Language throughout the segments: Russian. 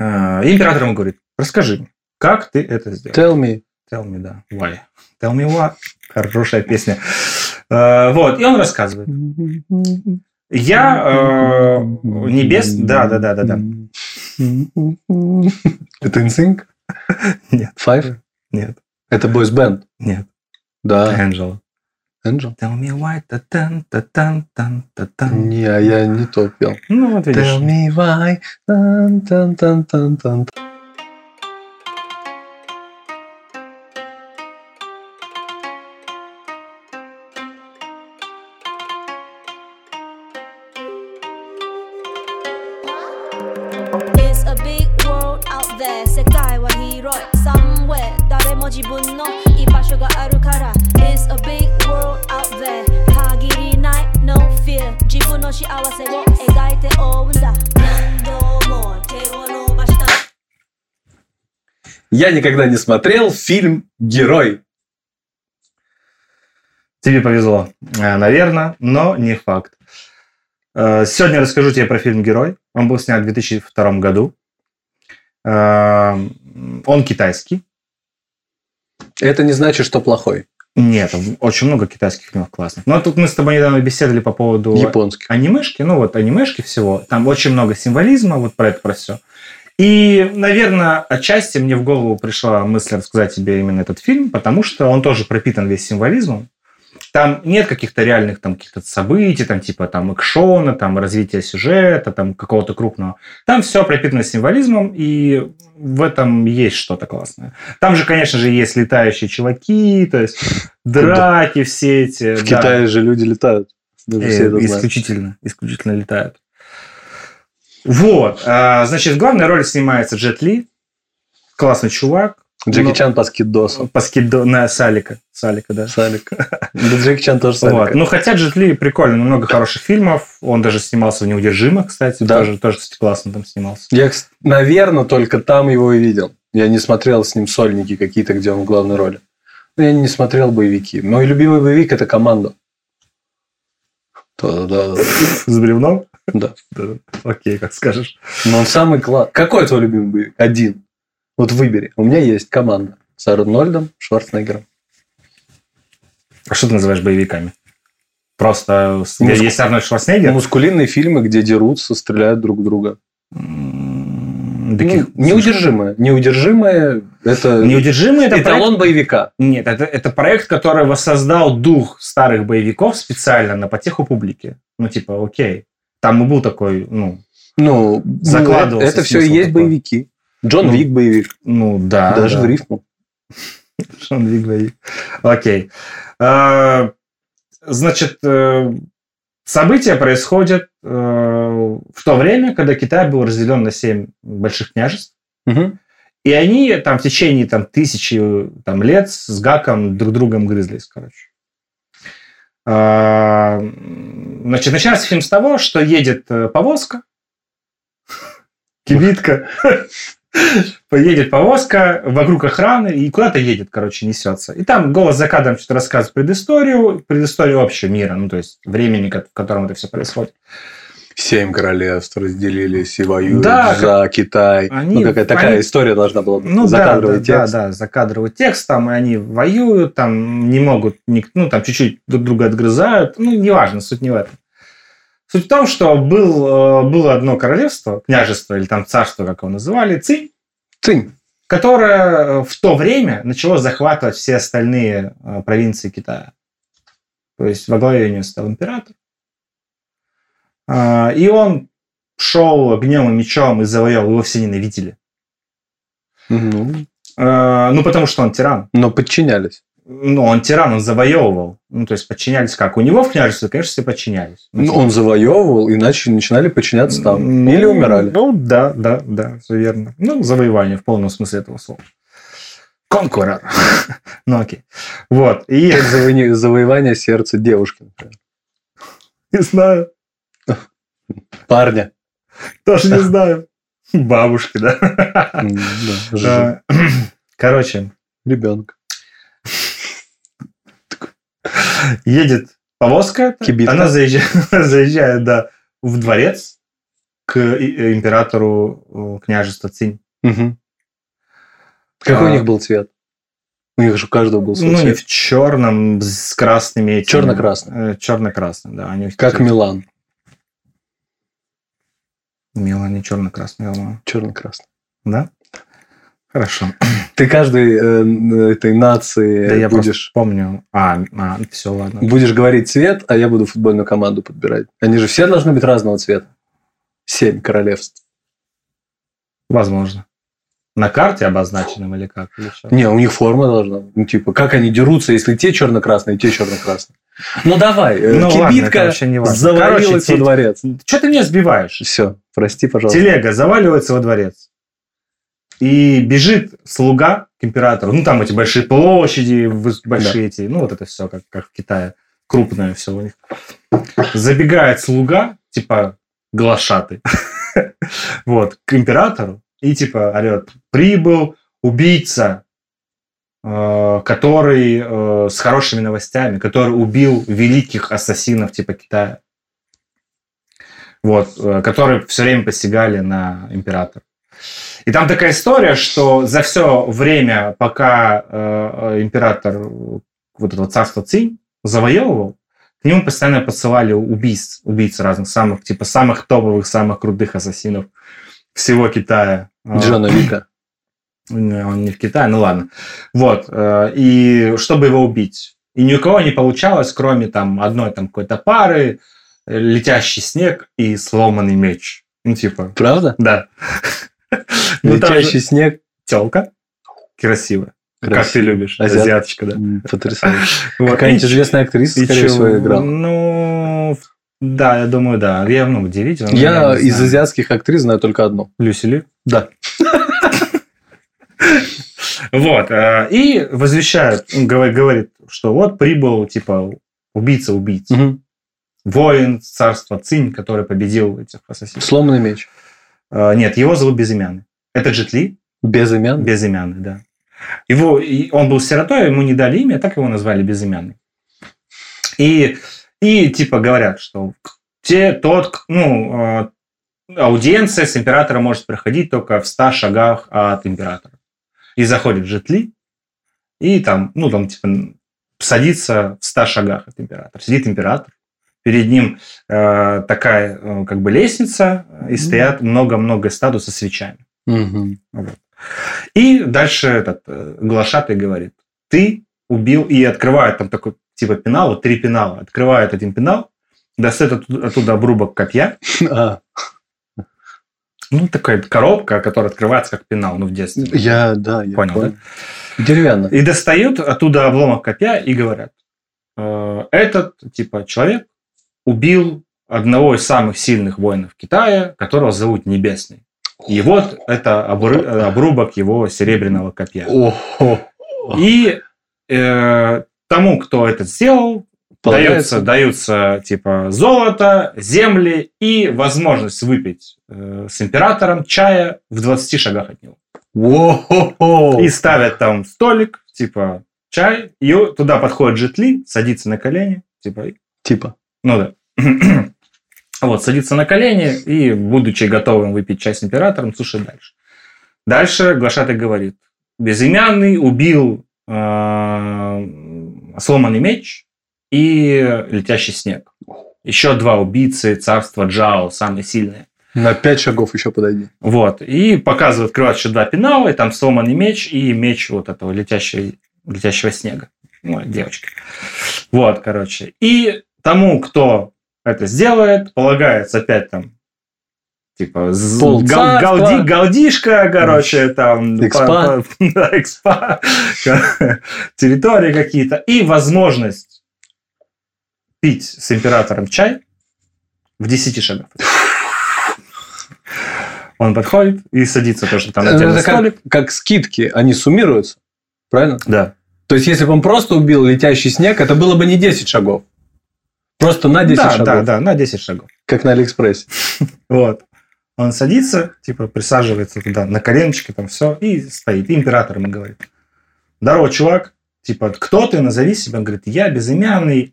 Э, И император ему говорит, расскажи мне, как ты это сделал? Tell me. Tell me, да. Why? Tell me what? Хорошая песня. Э, Вот, и он рассказывает. Я э, небес... Да, да, да, да, да. Это NSYNC? Нет. Five? Нет, Это Boys Band. нет. Да. Angela. Angel? Tell me why. Та-тан, та-тан, тан, та-тан. Не, а я не то пел. Ну, вот видишь. Tell me why. Тан, тан, тан, тан, тан. Я никогда не смотрел фильм «Герой». Тебе повезло. Наверное, но не факт. Э, Сегодня расскажу тебе про фильм «Герой». Он был снят в 2002 году. Э, Он китайский. Это не значит, что плохой. Нет, очень много китайских фильмов классных. Но тут мы с тобой недавно беседовали по поводу Японский. анимешки. Ну вот анимешки всего. Там очень много символизма, вот про это, про все. И, наверное, отчасти мне в голову пришла мысль рассказать тебе именно этот фильм, потому что он тоже пропитан весь символизмом. Там нет каких-то реальных там каких-то событий, там типа там экшона, там развития сюжета, там какого-то крупного. Там все пропитано символизмом, и в этом есть что-то классное. Там же, конечно же, есть летающие чуваки, то есть драки все эти. В да. Китае же люди летают. Даже Э, это знают. исключительно, исключительно летают. Вот. а, Значит, в главной роли снимается Джет Ли. Классный чувак. Джеки Ну, Чан по скидосу. По скидо... На Салика. Салика, да. Салик. Да Джеки Чан тоже Вот. Салик. Ну, хотя Джет Ли прикольно, много хороших фильмов. Он даже снимался в «Неудержимых», кстати. Да. Тоже, тоже, кстати, классно там снимался. Я, наверное, только там его и видел. Я не смотрел с ним сольники какие-то, где он в главной роли. Ну, Я не смотрел боевики. Мой любимый боевик – это «Команда». Да-да-да. С бревном? Да. Да. Окей, как скажешь. Но он самый классный. Какой твой любимый боевик? Один. Вот выбери. У меня есть «Команда» с Арнольдом Шварценеггером. А что ты называешь боевиками? Просто Муску- есть Арнольд Шварценеггер? Мускулинные фильмы, где дерутся, стреляют друг в друга. Таких- Ну, неудержимые. Неудержимые – это Неудержимые это эталон боевика. Нет, это, это проект, который воссоздал дух старых боевиков специально на потеху публики. Ну, типа, окей. Там и был такой, ну, Ну, Закладывался это все и есть такой. боевики. Джон Ну, Вик боевик. ну да. Даже да. в рифму. Шон Вик боевик. Окей. А, Значит, э, события происходят э, в то время, когда Китай был разделен на семь больших княжеств. И они там в течение там, тысячи там, лет с гаком друг другом грызлись, короче. А, Значит, начинается фильм с того, что едет э, повозка, кибитка, поедет повозка вокруг охраны и куда-то едет, короче, несется. И там голос за кадром что-то рассказывает предысторию, предысторию общего мира, ну, то есть времени, в котором это все происходит. Семь королевств разделились и воюют Да, за Китай. они- ну, какая такая они- история должна была. Ну Закадровый да, да, текст. Да, да, закадровый текст, там и они воюют, там не могут, ну там чуть-чуть друг друга отгрызают, ну неважно, суть не в этом. Суть в том, что был, э, было одно королевство, княжество или там царство, как его называли, Цинь, Цинь. которое э, в то время начало захватывать все остальные э, провинции Китая. То есть во главе у него стал император. А, И он шел и мечом и завоевал, его все ненавидели. Ну, Э, Ну, потому что он тиран. но подчинялись. Ну, он тиран, он завоевывал. Ну, то есть подчинялись как? У него в княжестве, конечно, все подчинялись. Ну, он завоевывал, иначе начинали подчиняться там. Или ну, умирали. Ну, да, да, да, все верно. Ну, завоевание в полном смысле этого слова. Конкурор. ну, окей. Вот. И, Как заво- завоевание сердца девушки, например. не знаю, Парня. тоже не знаю. Бабушки, да. Э, Короче, Ребенка. едет повозка, Кибитка. она заезжает, заезжает, да, в дворец, к и- императору э, княжества Цинь. Мгм. Какой А. у них был цвет? У них же у каждого был свой Ну, не цвет. в черном, с красными. Черно-красный. Э, Черно-красный, да. Они Как Милан. Милан не черно-красный, я думаю. Черно-красный. Да? Хорошо. Ты каждой э, этой нации Да я будешь, помню. А, все, ладно. будешь говорить цвет, а я буду футбольную команду подбирать. Они же все должны быть разного цвета. Семь королевств. Возможно. На карте обозначенным или как? Или что? Не, у них форма должна. Ну, типа, как они дерутся, если те черно-красные, те черно-красные. Ну, давай. э, Ну, Кибитка завалилась Короче, во дворец. Что ты меня сбиваешь? Все, прости, пожалуйста. Телега заваливается во дворец. И бежит слуга к императору. Ну, там эти большие площади, большие эти, ну, вот это все, как, как в Китае. Крупное все у них. Забегает слуга, типа, глашатый, вот, к императору. И, типа, орет, прибыл убийца, э, который э, с хорошими новостями, который убил великих ассасинов, типа, Китая. Вот, э, которые все время посягали на императора. И там такая история, что за все время, пока э, император вот этого царства Цинь завоевывал, к нему постоянно посылали убийц, убийц разных, самых, типа, самых топовых, самых крутых ассасинов всего Китая. А, Джона Вика. Он не в Китае, ну ладно. Вот. э, И чтобы его убить. И ни у кого не получалось, кроме там одной там какой-то пары, летящий снег и сломанный меч. Ну, типа, Правда? да. Ну, Летящий снег. телка красивая. Как Красиво. ты любишь. Азиат. Азиаточка, да. Потрясающе. Вот. Какая-нибудь известная актриса, скорее всего, играла. Ну, да, я думаю, да. Я, ну, удивительно. но Я не из знаю. азиатских актрис знаю только одну. Люси Ли? Да. Вот. э, И возвещает, говорит, что вот прибыл, типа, убийца убийц. Мгм. Воин царства Цинь, который победил этих ассасинов. Сломанный меч. Э, Нет, его зовут Безымянный. Это Джет Ли, Без имен. Безымянный, да. Его, он был сиротой, ему не дали имя, так его назвали Безымянный. И, и типа говорят, что те, тот, ну, э, аудиенция с императором может проходить только в 100 шагах от императора. И заходит Джет Ли, и там, ну, там, типа, садится в 100 шагах от императора. Сидит император, перед ним э, такая, э, как бы, лестница, и стоят много-много статуй со свечами. Мгм. Вот. И дальше этот э, глашатый говорит, ты убил, и открывает там такой типа пенал, вот три пенала, открывает один пенал, достает оттуда, оттуда обрубок копья, А, ну, такая коробка, которая открывается как пенал, ну, в детстве. я, да, я Понял, понял. Деревянно. И достают оттуда обломок копья и говорят, «Э, этот, типа, человек убил одного из самых сильных воинов Китая, которого зовут Небесный. И вот это э, обрубок его серебряного копья. И э, тому, кто это сделал, Полагается- даются, даются типа золото, земли и возможность выпить э, с императором чая в 20 шагах от него. Во-хо-хо. И ставят там столик, типа чай, и туда подходит Джетли, садится на колени, типа, и- Типа. ну да. Вот, садится на колени и, будучи готовым выпить чай с императором, слушает дальше. Дальше глашатый говорит, безымянный убил э, сломанный меч и летящий снег. Еще два убийцы царства Джао, самые сильные. На пять шагов еще подойди. Вот. И показывают, открывают еще два пенала, и там сломанный меч и меч вот этого летящего, летящего снега. Ну, девочки. Вот, короче. И тому, кто это сделает, полагается опять там типа Пол гал- галди- галдишка, короче, там Экспа. по- по- да, экспа, территории какие-то и возможность пить с императором чай в 10 шагах. Он подходит и садится тоже там на Это как, как скидки, они суммируются. Правильно? Да. То есть, если бы он просто убил летящий снег, это было бы не 10 шагов. Просто на 10 да, шагов. да, да, на 10 шагов. Как на Алиэкспрессе. Вот. Он садится, типа, присаживается туда на коленочки, там все, и стоит. И император ему говорит. Здорово, чувак. Типа, кто ты? Назови себя. Он говорит, я безымянный.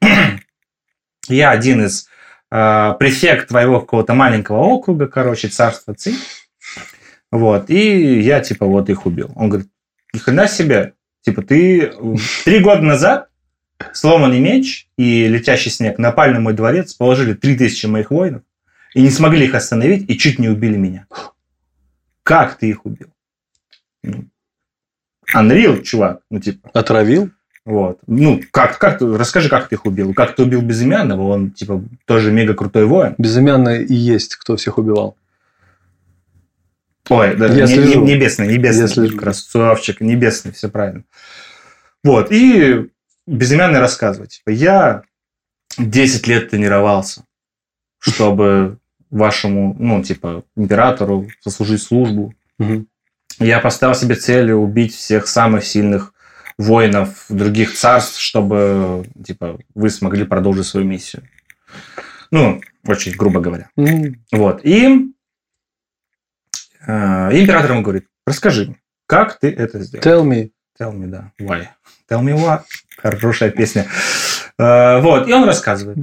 я один из э, префект твоего какого-то маленького округа, короче, царство Ци. Вот, и я, типа, вот их убил. Он говорит, ни хрена себе, типа, ты три года назад сломанный меч и летящий снег напали на мой дворец, положили 3000 моих воинов и не смогли их остановить и чуть не убили меня. Как ты их убил? Ну, Unreal, чувак. Ну, типа, Отравил? вот. Ну, как, как ты, расскажи, как ты их убил. Как ты убил Безымянного? Он, типа, тоже мега крутой воин. Безымянный и есть, кто всех убивал. Ой, да, не- слежу. не- небесный, небесный. Я слежу. Красавчик, небесный, все правильно. Вот, и Безымянный рассказывает. Типа, я 10 лет тренировался, чтобы вашему, ну, типа, императору сослужить службу. Мгм. Я поставил себе целью убить всех самых сильных воинов других царств, чтобы, типа, вы смогли продолжить свою миссию. Ну, очень грубо говоря. М, Вот. И э, император ему говорит, расскажи как ты это сделал? Tell me. Tell me, да. Why? Tell me why. Хорошая песня. Э, вот. И он рассказывает.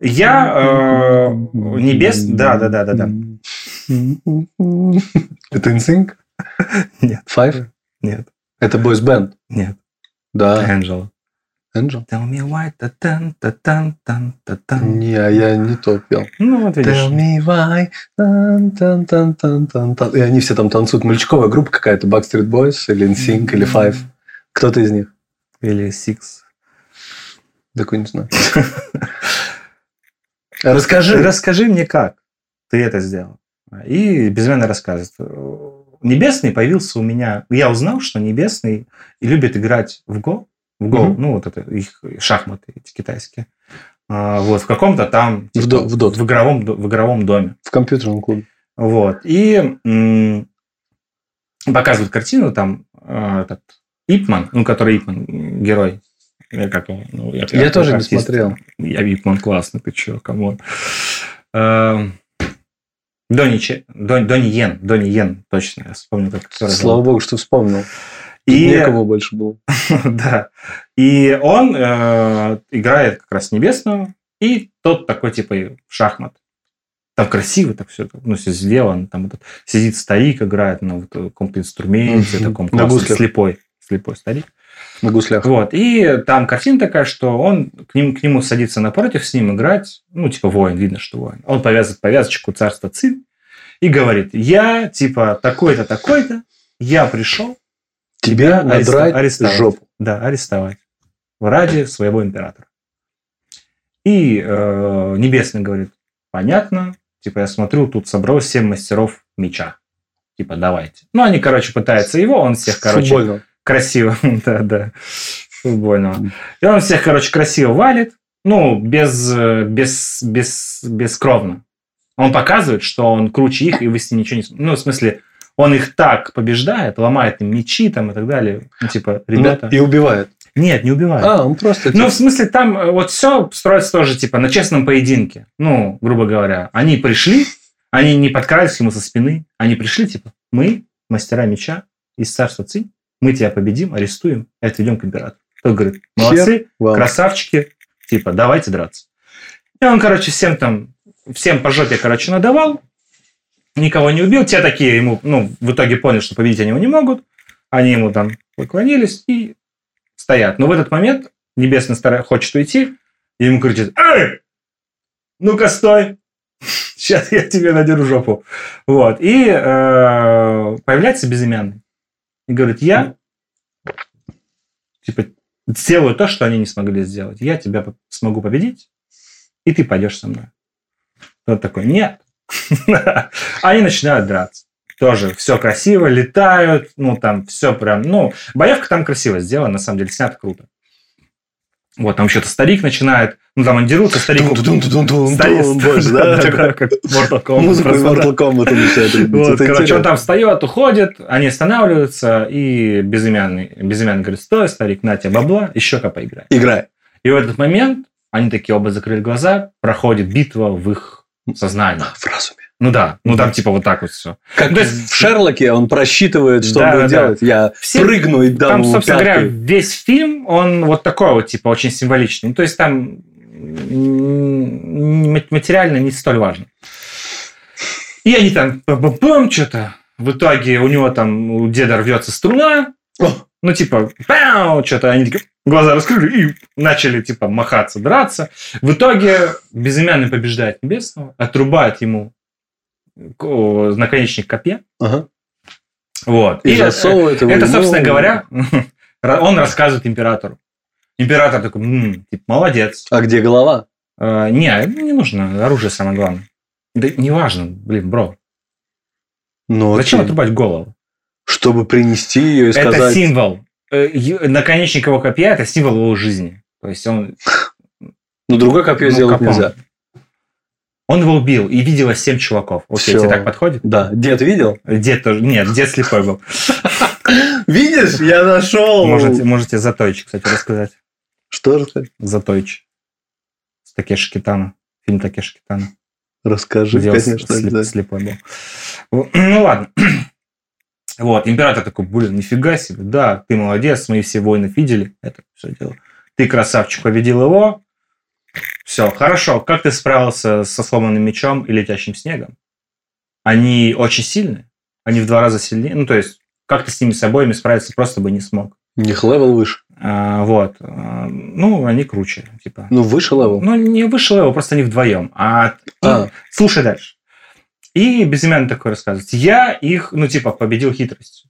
Я э, небес... Да, да, да, да, да. Это NSYNC? Нет. Five? Нет. Это бойс бенд. Нет. Да. Angela. Angel? Tell me why. Тан. Не, а я не то пел. Ну, вот видишь. Tell me why. Тан, тан, тан, тан, тан, тан. И они все там танцуют. Мальчиковая группа какая-то. Backstreet Boys или NSYNC или Five. Кто-то из них. Или Six. Такой не знаю. Расскажи. Расскажи мне, как ты это сделал. И безымянно рассказывает. Небесный появился у меня... Я узнал, что Небесный любит играть в Го. В Го, Мгм. ну, вот это их шахматы эти китайские. А, Вот, в каком-то там... В типа, до- в дот. В игровом, в игровом доме. В компьютерном клубе. Вот. И м, показывают картину, там э, этот Ипман, ну, который Ипман, герой. Я, как его, ну, я, Я тоже не артист. смотрел. Я Ипман классный, ты чё, come on. Эм, Донни, Че- Дон- Донни Йен, Донни Йен, точно, я вспомнил, как Слава богу, что вспомнил. И, Некому больше было. да, и он э, играет как раз Небесного, и тот такой, типа, шахмат. Там красиво так все, ну, все сделано. Там этот, сидит старик, играет на вот каком-то инструменте, таком классном, слепой, слепой старик. На гуслях. Вот, и там картина такая, что он к, ним, к нему садится напротив, с ним играть, ну, типа воин, видно, что воин. Он повязывает повязочку царства Цин и говорит, я, типа, такой-то, такой-то, я пришел Тебя ареста- надрать арестовать. жопу. Да, арестовать. Ради своего императора. И э, Небесный говорит, понятно, типа, я смотрю, тут собралось семь мастеров меча. Типа, давайте. Ну, они, короче, пытаются его, он всех, короче, Футбольного. Красиво, да, да, футбольного. И он всех, короче, красиво валит, ну, без, без, без, бескровно. Он показывает, что он круче их, и вы с ним ничего не... Ну, в смысле, он их так побеждает, ломает им мечи там и так далее. Ну, типа, ребята... Ну, И убивает. Нет, не убивает. А, он просто... Ну, в смысле, там э, вот все строится тоже, типа, на честном поединке. Ну, грубо говоря. Они пришли, они не подкрались ему со спины, они пришли, типа, мы, мастера меча из царства Цинь, мы тебя победим, арестуем и отведем к императору. Тот говорит, молодцы, вам. красавчики, типа, давайте драться. И он, короче, всем там, всем по жопе, короче, надавал, никого не убил. Те такие ему, ну, в итоге поняли, что победить они его не могут. Они ему там поклонились и стоят. Но в этот момент Небесный Старый хочет уйти, и ему кричит, «Эй! Ну-ка, стой! Сейчас я тебе надеру жопу». Вот. И э, появляется безымянный. И говорит, я типа сделаю то, что они не смогли сделать. Я тебя смогу победить, и ты пойдешь со мной. Тот такой, нет. Они начинают драться. Тоже все красиво, летают, ну там все прям, ну, боевка там красиво сделана, на самом деле, снято круто. Вот, там еще-то старик начинает, ну, там они дерутся, старик... Как Mortal Kombat. Музыку из. Mortal Kombat начинает короче, он там встает, уходит, они останавливаются, и безымянный, безымянный говорит, стой, старик, на тебе бабла, еще-ка поиграй. Играй. И в этот момент они такие оба закрыли глаза, проходит битва в их сознании. В разуме. Ну да, ну там типа вот так вот все. Как Ну, то есть- в Шерлоке он просчитывает, что Да, он будет да, да. делать. Я Все- прыгну и дам Там, ему собственно говоря, пяткой. весь фильм, он вот такой вот, типа, очень символичный. Ну, то есть там материально не столь важно. И они там пам что-то. В итоге у него там, у деда рвется струна. Ну, типа, что-то они такие глаза раскрыли и начали, типа, махаться, драться. В итоге безымянный побеждает Небесного, отрубает ему наконечник копья. Ага. Вот. И И, засовывает его это, ему. собственно говоря, он рассказывает императору. Император такой, «М, типа, молодец. А где голова? Э, не, не нужно, оружие самое главное. Да неважно, блин, бро. Ну, Зачем окей. отрубать голову? Чтобы принести ее и Это сказать... символ. Э, Наконечник его копья – это символ его жизни. То есть он... Но другое копье ну, сделать капон. нельзя. Он его убил, и видела семь чуваков. Окей, Всё. тебе так подходит? Да. Дед видел? Дед тоже... Нет, дед слепой был. Видишь, я нашел. Можете, можете Затойчи, кстати, рассказать. Что рассказать? Затойчи. С Такеши Китана. Фильм Такеши Китана. Расскажи, где он конечно, слеп- слепой был. Ну ладно. Вот, император такой, блин, нифига себе, да, ты молодец, мы все войны видели, это все дело. Ты красавчик, победил его. Все, хорошо. Как ты справился со сломанным мечом и летящим снегом? Они очень сильные, они в два раза сильнее. Ну, то есть, как ты с ними с обоими справиться просто бы не смог. У них level выше. А, вот. А, Ну, они круче, типа. Ну, выше level. Ну, не вышел его, просто они вдвоем. А, и- А. слушай дальше. И безымянный такой рассказывает. Я их, ну, типа, победил хитростью.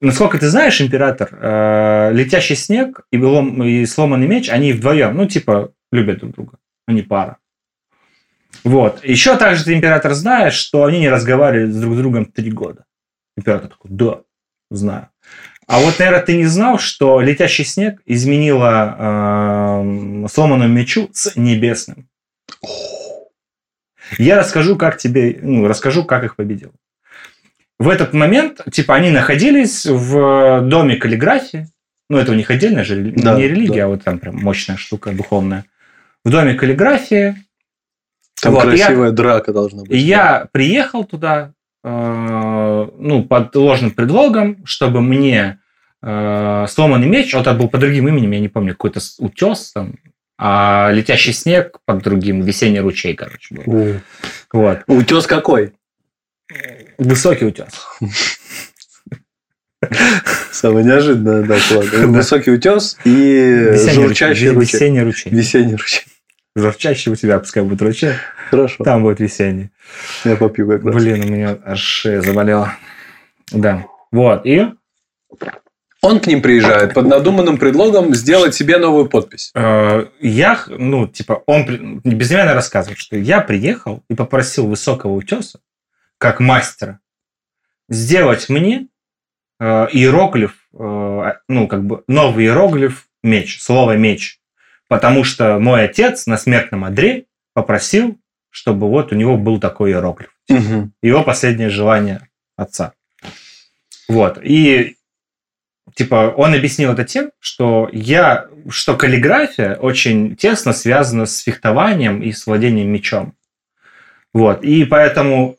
Насколько ты знаешь, император, э, летящий снег и, лом- и сломанный меч, они вдвоем, ну, типа, любят друг друга. Они пара. Вот. Еще также ты, император, знаешь, что они не разговаривали друг с другом три года. Император такой, да, знаю. А вот, наверное, ты не знал, что летящий снег изменила эм, сломанному мечу с небесным. Я расскажу, как тебе, ну, расскажу, как их победил. В этот момент, типа, они находились в доме каллиграфии. Ну, это у них отдельная же Да, не религия, да. а вот там прям мощная штука духовная. В доме каллиграфии. Там Вот, и я- красивая драка должна быть. И я приехал туда, э, ну, под ложным предлогом, чтобы мне э, сломанный меч, вот это был под другим именем, я не помню, какой-то утес там, а летящий снег под другим, весенний ручей, короче, был. Вот. Утес какой? Высокий утес. Самое неожиданное, да. Да. Высокий утес и журчащий ручей. Весенний ручей. Весенний ручей. Журчащий у тебя, пускай будет ручей, Хорошо. там будет весенний. Я попью как раз. Блин, у меня аж шея заболела. Да. Вот. И Он к ним приезжает под надуманным предлогом сделать себе новую подпись. Э, Я, ну, типа, он при- безымянно рассказывает, что я приехал и попросил высокого утеса, как мастера, сделать мне э, иероглиф, э, ну, как бы новый иероглиф меч, слово меч. Потому что мой отец на смертном одре попросил, чтобы вот у него был такой иероглиф. Мгм. Его последнее желание отца. Вот. И типа он объяснил это тем, что я, что каллиграфия очень тесно связана с фехтованием и с владением мечом. Вот. И поэтому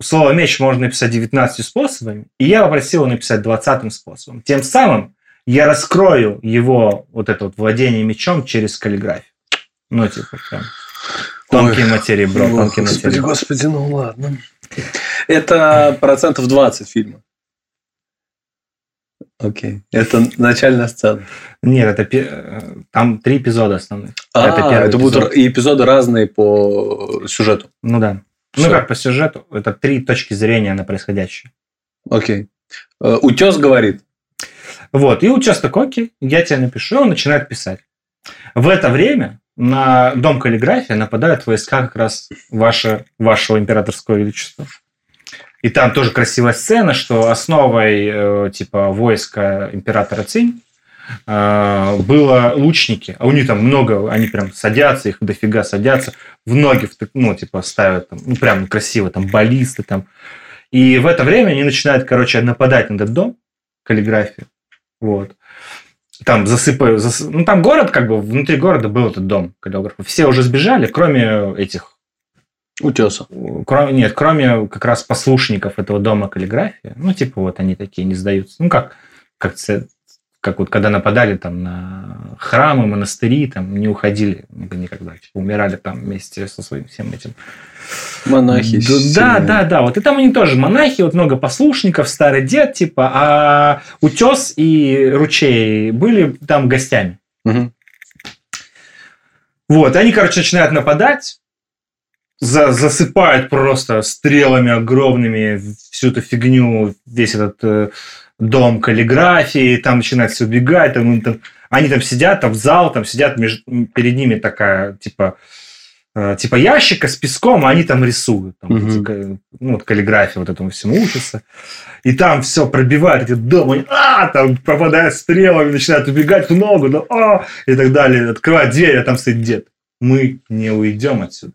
слово меч можно написать 19 способами, и я попросил его написать 20 способом. Тем самым я раскрою его вот это вот владение мечом через каллиграфию. Ну, типа, прям тонкие материи, бро, О, тонкие Господи, материи. господи, ну ладно. Это процентов 20 фильма. Окей. Это начальная сцена. Нет, это там три эпизода основных. А, это это, будут эпизод. и эпизоды разные по сюжету. Ну да. Всё. Ну как по сюжету, это три точки зрения на происходящее. Окей. Э, Утес говорит. Вот, и такой, окей, я тебе напишу, и он начинает писать. В это время на дом каллиграфия нападают войска как раз ваше, вашего императорского величества. И там тоже красивая сцена, что основой э, типа войска императора Цинь э, было лучники, а у них там много, они прям садятся, их дофига садятся, в ноги, ну, типа, ставят, там, ну, прям красиво, там, баллисты, там. И в это время они начинают, короче, нападать на этот дом, каллиграфию, вот. Там засыпают, зас- ну, там город, как бы, внутри города был этот дом каллиграфов. Все уже сбежали, кроме этих Утеса. Кроме, нет, кроме как раз послушников этого дома каллиграфии, ну, типа, вот они такие не сдаются. Ну, как, как как вот когда нападали там на храмы, монастыри, там не уходили никогда, типа, умирали там вместе со своим всем этим. Монахи. Да, да, да, да. Вот и там они тоже монахи, вот много послушников, старый дед, типа, а утес и ручей были там гостями. Мгм. Вот, и они, короче, начинают нападать, за- засыпают просто стрелами огромными всю эту фигню, весь этот э, дом каллиграфии, там начинают все убегать, там, им там- они там сидят, там в зал, там сидят, между, перед ними такая, типа, э, типа ящика с песком, а они там рисуют. Там, эти ка- ну, вот каллиграфия вот этому всему учатся. И там все пробивают эти дом, они, а, там попадают стрелами, начинают убегать в ногу, да, а, и так далее. Открывают дверь, а там стоит дед. Мы не уйдем отсюда.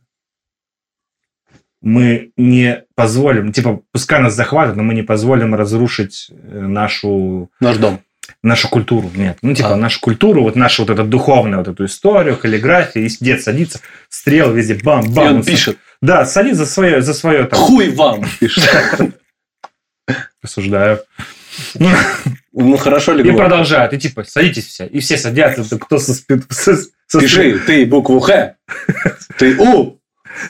Мы не позволим, типа, пускай нас захватят, но мы не позволим разрушить э, нашу, Наш дом. нашу культуру. Нет, ну, типа, А. нашу культуру, вот нашу вот эту духовную вот эту историю, каллиграфию, и дед садится, стрелы везде, И бам-бам. он пишет. Да, садится за свое, за свое там, Хуй вам, пишет. рассуждаю. Ну, хорошо ли И продолжают. И типа, садитесь все. И все садятся. Кто со, спи- со, со Пиши, ты букву Х, ты У.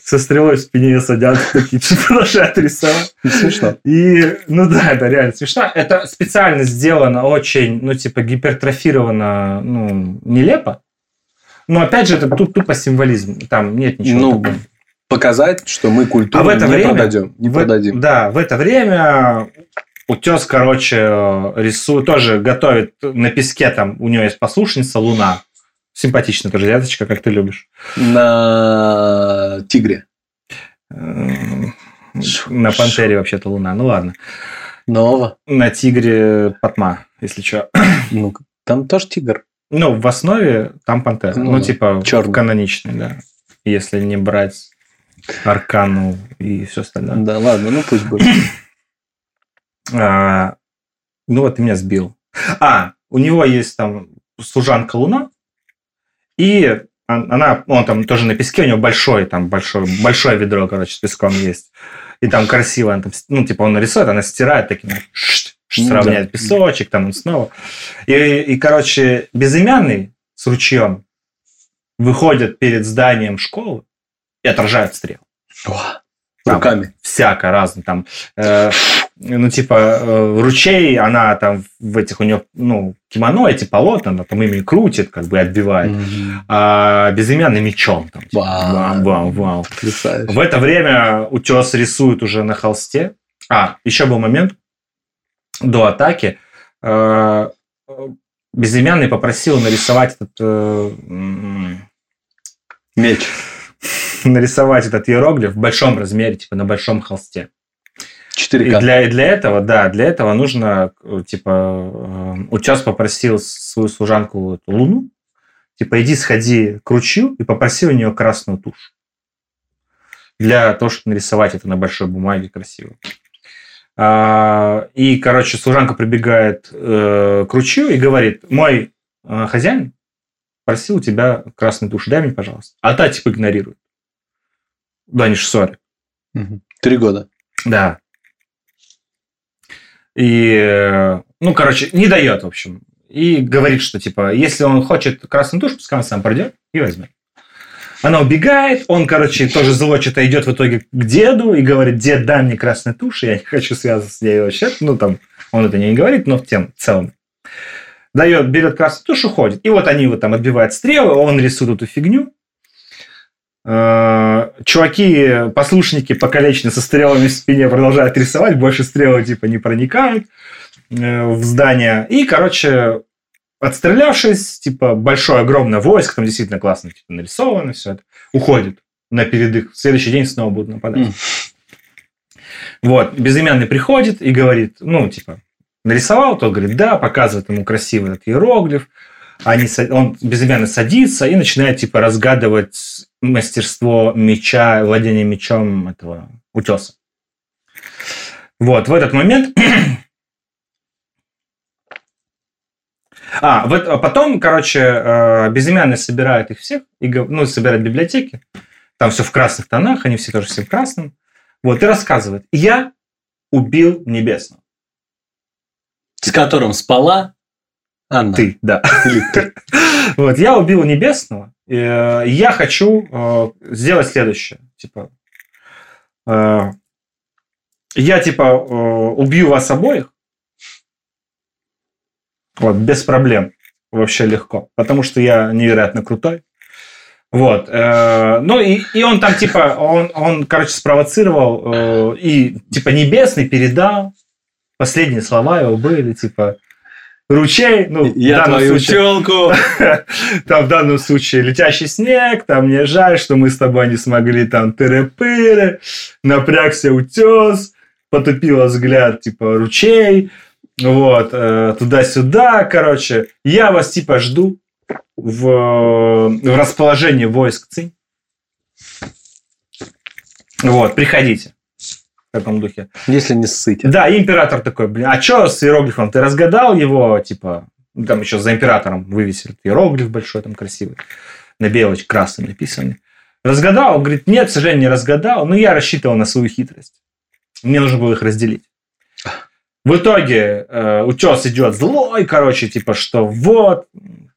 со стрелой в спине садятся. Такие, продолжают рисовать. Смешно. И, ну да, это реально смешно. Это специально сделано очень, ну, типа, гипертрофировано, ну, нелепо. Но, опять же, это тут тупо символизм. Там нет ничего Ну, такого. Показать, что мы культуру А в это не время- продадим. Не В- продадим. Да, в это время утес, короче, рисует, тоже готовит на песке, там у него есть послушница Луна. Симпатичная тоже девочка, как ты любишь. На тигре. Эм, На пантере вообще-то Луна. Ну ладно. Нового. На тигре Патма, если что. Ну, там тоже тигр. Ну, в основе там пантера. Ну Ну, типа, чёрный. каноничный, да. Если не брать Аркану и все остальное. Да, ладно, ну пусть будет. А, ну вот ты меня сбил. А, у него есть там служанка Луна, и он- она, он там тоже на песке, у него большой, там большое, большое ведро, короче, с песком есть. И там красиво, он там, ну, типа, он нарисует, она стирает таким, шт, Ну, сравняет песочек, там он снова. И, и, короче, безымянный с ручьем выходят перед зданием школы и отражают стрел. О, Там Руками. всяко разное. Там, э, ну, типа, э, ручей, она там в этих у нее, ну, кимоно, эти полотна, она там ими крутит, как бы отбивает. Мгм. А безымянный мечом. Там, типа, Вау. вау, вау, вау. Потрясающе. В это время утес рисует уже на холсте. А, еще был момент до атаки. э, Безымянный попросил нарисовать этот э, Меч. нарисовать этот иероглиф в большом размере, типа на большом холсте. 4К. И для, и для этого, да, для этого нужно, э, типа, э, утес попросил свою служанку эту Луну, типа, иди сходи к ручью и попроси у нее красную тушь. Для того, чтобы нарисовать это на большой бумаге красиво. А, И, короче, служанка прибегает э, к ручью и говорит, мой хозяин просил у тебя красную тушь, дай мне, пожалуйста. А та, типа, игнорирует. Да, они же ссоры. Мгм. Три года. Да. И, ну, короче, не дает, в общем. И говорит, что, типа, если он хочет красную тушь, пускай он сам придет и возьмет. Она убегает, он, короче, тоже зло что-то идет в итоге к деду и говорит, дед, дай мне красную тушь, я не хочу связываться с ней вообще. Ну, там, он это не говорит, но в тем в целом. Дает, берет красную тушь, уходит. И вот они вот там отбивают стрелы, он рисует эту фигню. Э, Чуваки, послушники покалечены со стрелами в спине продолжают рисовать, больше стрелы типа не проникают э, в здание. И, короче, отстрелявшись, типа большое огромное войско, там действительно классно типа, нарисовано все это, уходит на передых. В следующий день снова будут нападать. Мгм. Вот, безымянный приходит и говорит, ну, типа, нарисовал, тот говорит, да, показывает ему красивый этот иероглиф. Они, он безымянный садится и начинает, типа, разгадывать мастерство меча, владение мечом этого утеса. Вот, в этот момент... А, вот, а потом, короче, э, безымянный собирает их всех, и, ну, собирает библиотеки. Там все в красных тонах, они все тоже все в красном. Вот, и рассказывает. Я убил Небесного. С которым спала Анна. Ты, да. Или ты. Вот, я убил Небесного. и, э, Я хочу э, сделать следующее. Типа, э, я, типа, убью вас обоих. Вот, без проблем. Вообще легко. Потому что я невероятно крутой. Вот. Ну, и, и он там, типа, он, он короче, спровоцировал, и, типа, Небесный передал. Последние слова его были, типа, ручей, ну, в Я данном твою случае- телку. там в данном случае летящий снег, там мне жаль, что мы с тобой не смогли там тыры-пыры, напрягся утес, потупила взгляд, типа, ручей, вот, э, туда-сюда, короче. Я вас, типа, жду в, в расположении войск Цинь. Вот, приходите. В таком духе. Если не ссыть. Да, и император такой, блин, а что с иероглифом? Ты разгадал его, типа, ну, там еще за императором вывесили иероглиф большой, там красивый, на белочке красным написанный. Разгадал? Он говорит, нет, к сожалению, не разгадал, но я рассчитывал на свою хитрость. Мне нужно было их разделить. В итоге э, утес идет злой, короче, типа, что вот,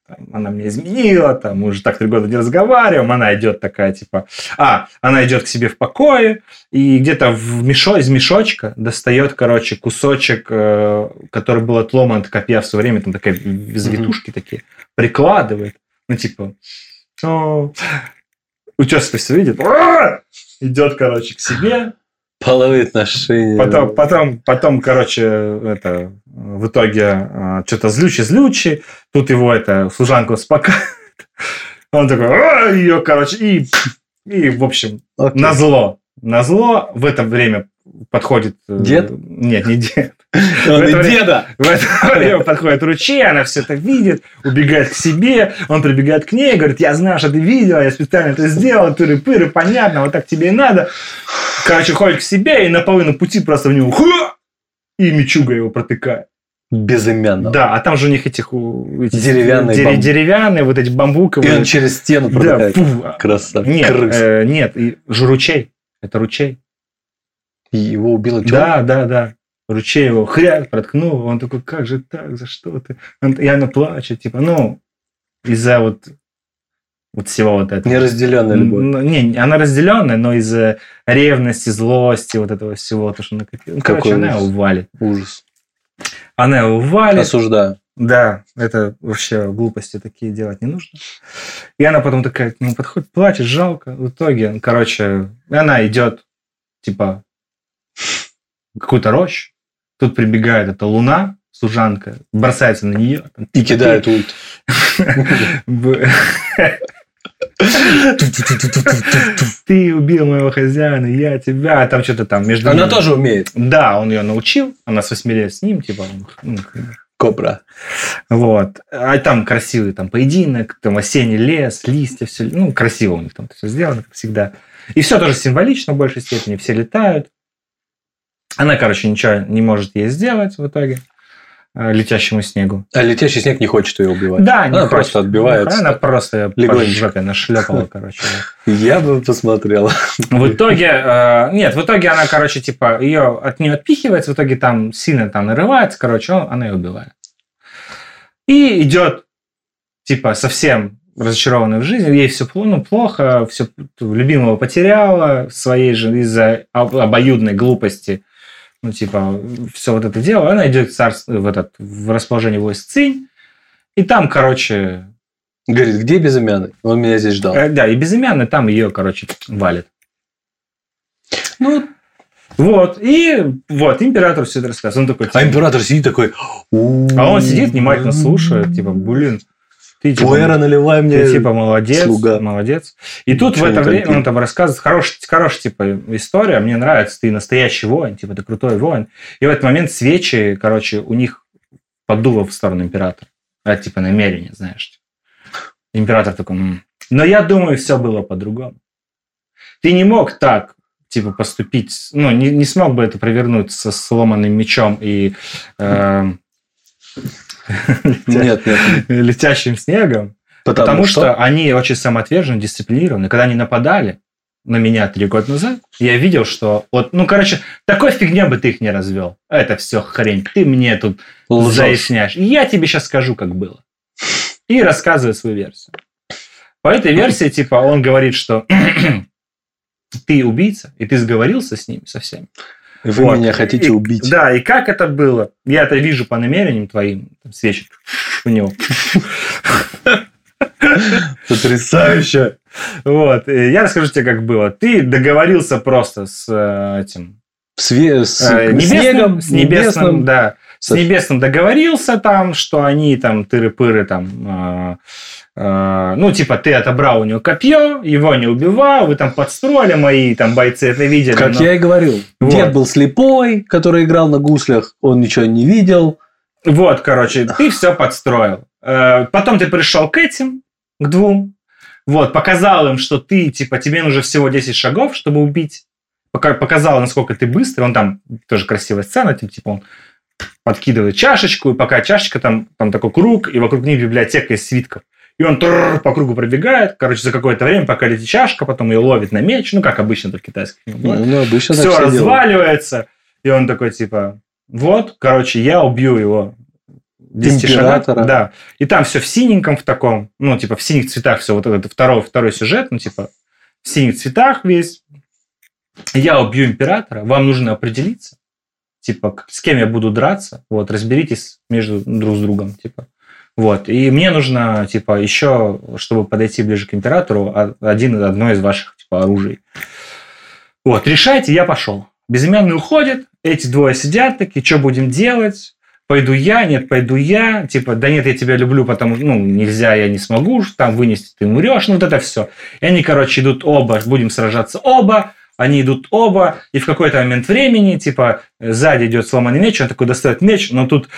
там, она мне изменила, там, мы уже так три года не разговариваем, она идет такая, типа, а, она идет к себе в покое, и где-то в мешо, из мешочка достает, короче, кусочек, э, который был отломан от копья в свое время, там такая завитушки такие, прикладывает, ну, типа, «О». утес это все видит, «А!» идет, короче, к себе, Половые отношения. Потом, потом, потом, короче, это в итоге что-то злючий-злючий. Тут его это служанка успокаивает. Он такой, «А!» ее, короче, и, и в общем, Окей. на зло. На зло в это время подходит... э, Дед? Нет, не дед. Он и время- деда. В это время подходит ручей, она все это видит, убегает к себе, он прибегает к ней, говорит, я знаю, что ты видела, я специально это сделал, тыры-пыры, понятно, вот так тебе и надо. Короче, ходит к себе и на половину пути просто в него и мечуга его протыкает. Безымянного. Да, а там же у них этих эти Деревянные дере- бамбук. деревянные, вот эти И бамбуковые. он через стену Да, протыкает. фу. Красавец. Нет, Крыс. э, нет, и же ручей. Это ручей. И его тёлка? Да, да, да. Ручей его хряк проткнул. Он такой, как же так, за что ты? И она плачет, типа, ну, из-за вот, вот всего вот этого. Неразделенная любовь. Ну, Не, она разделенная, но из-за ревности, злости, вот этого всего, то, что накопила. Ну, короче, Какой она ужас. его валит. Ужас. Она его валит. Осуждаю. Да, это вообще глупости такие делать не нужно. И она потом такая к нему подходит, плачет, жалко. В итоге, короче, она идет, типа, какую-то рощу. Тут прибегает эта луна, служанка, бросается на нее. там, И кидает ульт. Ты убил моего хозяина, я тебя. А Там что-то там между Она ними. тоже умеет. Да, он ее научил. Она с восьми лет с ним, типа. ну, Кобра. Вот. А там красивый там поединок, там осенний лес, листья, все. Ну, красиво у них там все сделано, как всегда. И все тоже символично в большей степени. Все летают. Она, короче, ничего не может ей сделать в итоге летящему снегу. А летящий снег не хочет ее убивать. Да, не Она просто отбивается. Она просто по Легонечко. жопе нашлепала, короче. Я бы посмотрел. В итоге, э, нет, в итоге она, короче, типа, ее от нее отпихивается, в итоге там сильно там нарывается, короче, он- она ее убивает. И идет, типа, совсем разочарованная в жизни, ей все ну, плохо, все любимого потеряла, своей же из-за об- обоюдной глупости, ну, типа, все вот это дело, она идет в, царство, в, этот, в расположение войск Цинь, и там, короче, Говорит, где безымянный? Он меня здесь ждал. э, да, и безымянный там ее, короче, валит. Ну, Вот, и вот, император все это рассказывает. Он такой, а император сидит такой... а он сидит, внимательно слушает, типа, блин, ты типа, Пуэра наливай мне. ты, типа молодец, слуга. молодец. И тут Ничего в это время он там рассказывает, хорошая, хорошая, типа, история, мне нравится, ты настоящий воин, типа, ты крутой воин. И в этот момент свечи, короче, у них поддуло в сторону императора. Это, типа, намерение, знаешь. Император такой, «М». но я думаю, все было по-другому. Ты не мог так, типа, поступить, ну, не, не смог бы это провернуть со сломанным мечом и э, Нет, нет. летящим снегом, потому, что? они очень самоотвержены, дисциплинированы. Когда они нападали, на меня три года назад, я видел, что вот, ну, короче, такой фигня бы ты их не развел. Это все хрень. Ты мне тут Лжешь. заясняешь. Я тебе сейчас скажу, как было. И рассказываю свою версию. По этой версии, типа, он говорит, что ты убийца, и ты сговорился с ними, со всеми. Вы Вот. меня хотите И- убить. Да, и как это было? Я это вижу по намерениям твоим, там, свечи у него. Потрясающе. Вот, я расскажу тебе, как было. Ты договорился просто с э, этим с э, небесным, снегом, с небесным, да, с небесным договорился там, что они там тыры-пыры там, э, ну типа ты отобрал у него копье, его не убивал, вы там подстроили, мои там бойцы это видели. Как но- я и говорил. Вот. Дед был слепой, который играл на гуслях, он ничего не видел. Вот, короче, ты все подстроил. Э, Потом ты пришел к этим, к двум, вот, показал им, что ты, типа, тебе нужно всего 10 шагов, чтобы убить. Пока- Показал, насколько ты быстрый. Он там тоже красивая сцена, типа, типа он подкидывает чашечку, и пока чашечка, там, там такой круг, и вокруг них библиотека из свитков. И он по кругу пробегает, короче, за какое-то время, пока летит чашка, потом ее ловит на меч, ну, как обычно в китайских фильмах. Ну, обычно все все делают. разваливается, и он такой, типа, вот, короче, я убью его. в 10 шагах. Императора. Да. И там все в синеньком в таком, ну, типа, в синих цветах все, вот это второй, второй сюжет, ну, типа, в синих цветах весь. Я убью императора, вам нужно определиться, типа, с кем я буду драться, вот, разберитесь между друг с другом, типа. Вот, и мне нужно, типа, еще, чтобы подойти ближе к императору, а- один, одно из ваших, типа, оружий. Вот, решайте, я пошел. Безымянный уходит, эти двое сидят такие, что будем делать? Пойду я, нет, пойду я. Типа, да нет, я тебя люблю, потому ну, нельзя, я не смогу, там вынести, ты умрешь. Ну, вот это все. И они, короче, идут оба, будем сражаться оба. Они идут оба, и в какой-то момент времени, типа, сзади идет сломанный меч, он такой достает меч, но тут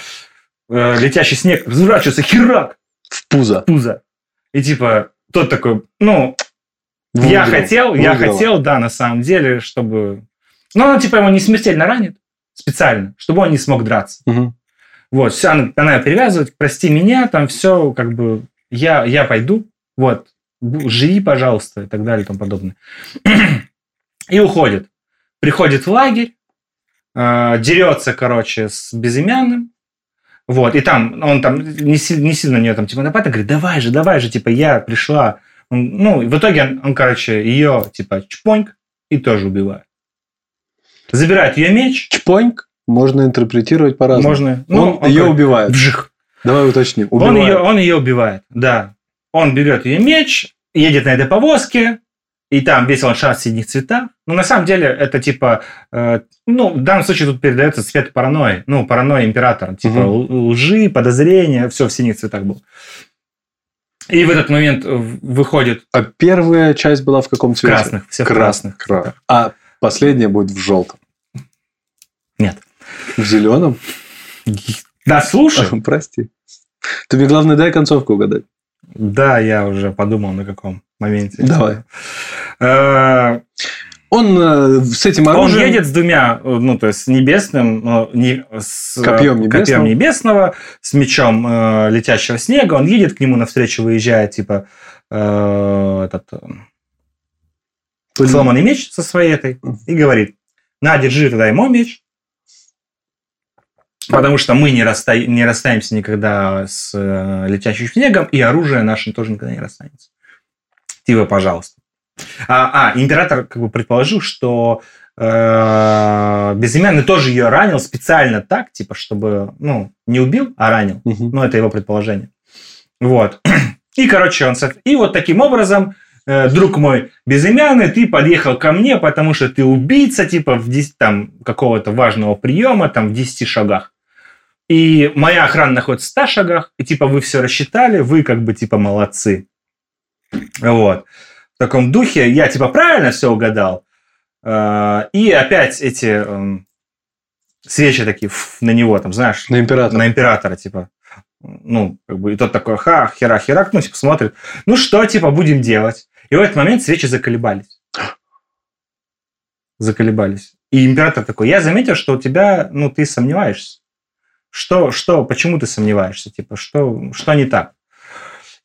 э, летящий снег разворачивается, херак, В пузо. пузо. И типа, тот такой, ну, я Выиграл. хотел, я Выиграл. хотел, да, на самом деле, чтобы... Ну, она, типа, его не смертельно ранит специально, чтобы он не смог драться. Мгм. Вот, все, она, она перевязывает, прости меня, там все, как бы, я, я пойду, вот, живи, пожалуйста, и так далее, и тому подобное. И уходит. Приходит в лагерь, э, дерется, короче, с безымянным, вот, и там, он там не, си- не сильно на нее там, типа, нападает, говорит, давай же, давай же, типа, я пришла. Он- ну, в итоге он, он, короче, ее, типа, чпоньк и тоже убивает. Забирает ее меч, Чпоньк можно интерпретировать по-разному. можно... он он ее как- убивает. Вжих. Давай уточним. Он Убивает. ее, он ее убивает, да. Он берет ее меч, едет на этой повозке, и там весь ландшафт в синих цветах. Ну, на самом деле, это типа... э, ну, в данном случае тут передается цвет паранойи. Ну, паранойя императора. Типа л- лжи, подозрения, все в синих цветах было. И в этот момент э, выходит А первая часть была в каком цвете? красных, все в Красных. красных. Кра- А последняя будет в желтом. Нет. В зеленом? Да, слушай. Прости. Ты мне главное дай концовку угадать. Да, я уже подумал, на каком моменте. Давай. Э, Он э, с этим Он оружием... едет с двумя, э, ну, то есть с небесным, не, с Копьем небесного. копьем небесного, с мечом э, летящего снега. Он едет к нему навстречу, выезжает, типа, э, этот э, сломанный меч со своей этой, и говорит, на, держи тогда ему меч, потому что мы не, расста- не расстанемся никогда с э, летящим снегом, и оружие наше тоже никогда не расстанется. Типа, пожалуйста. А, а, император как бы предположил, что э, безымянный тоже ее ранил специально так, типа, чтобы, ну, не убил, а ранил. Мгм. Ну, это его предположение. Вот. И, короче, он... И вот таким образом, э, друг мой безымянный, ты подъехал ко мне, потому что ты убийца, типа, в 10, там, какого-то важного приема, там, в 10 шагах. И моя охрана находится в 100 шагах, и, типа, вы все рассчитали, вы, как бы, типа, молодцы. Вот. В таком духе я, типа, правильно все угадал. Э, И опять эти эм, свечи такие на него, там, знаешь, На императора. на императора, типа. Ну, как бы, и тот такой, ха, хера, херак, ну, типа, смотрит. Ну, что, типа, будем делать? И в этот момент свечи заколебались. Заколебались. И император такой, я заметил, что у тебя, ну, ты сомневаешься. Что, что, почему ты сомневаешься? Типа, что, что не так?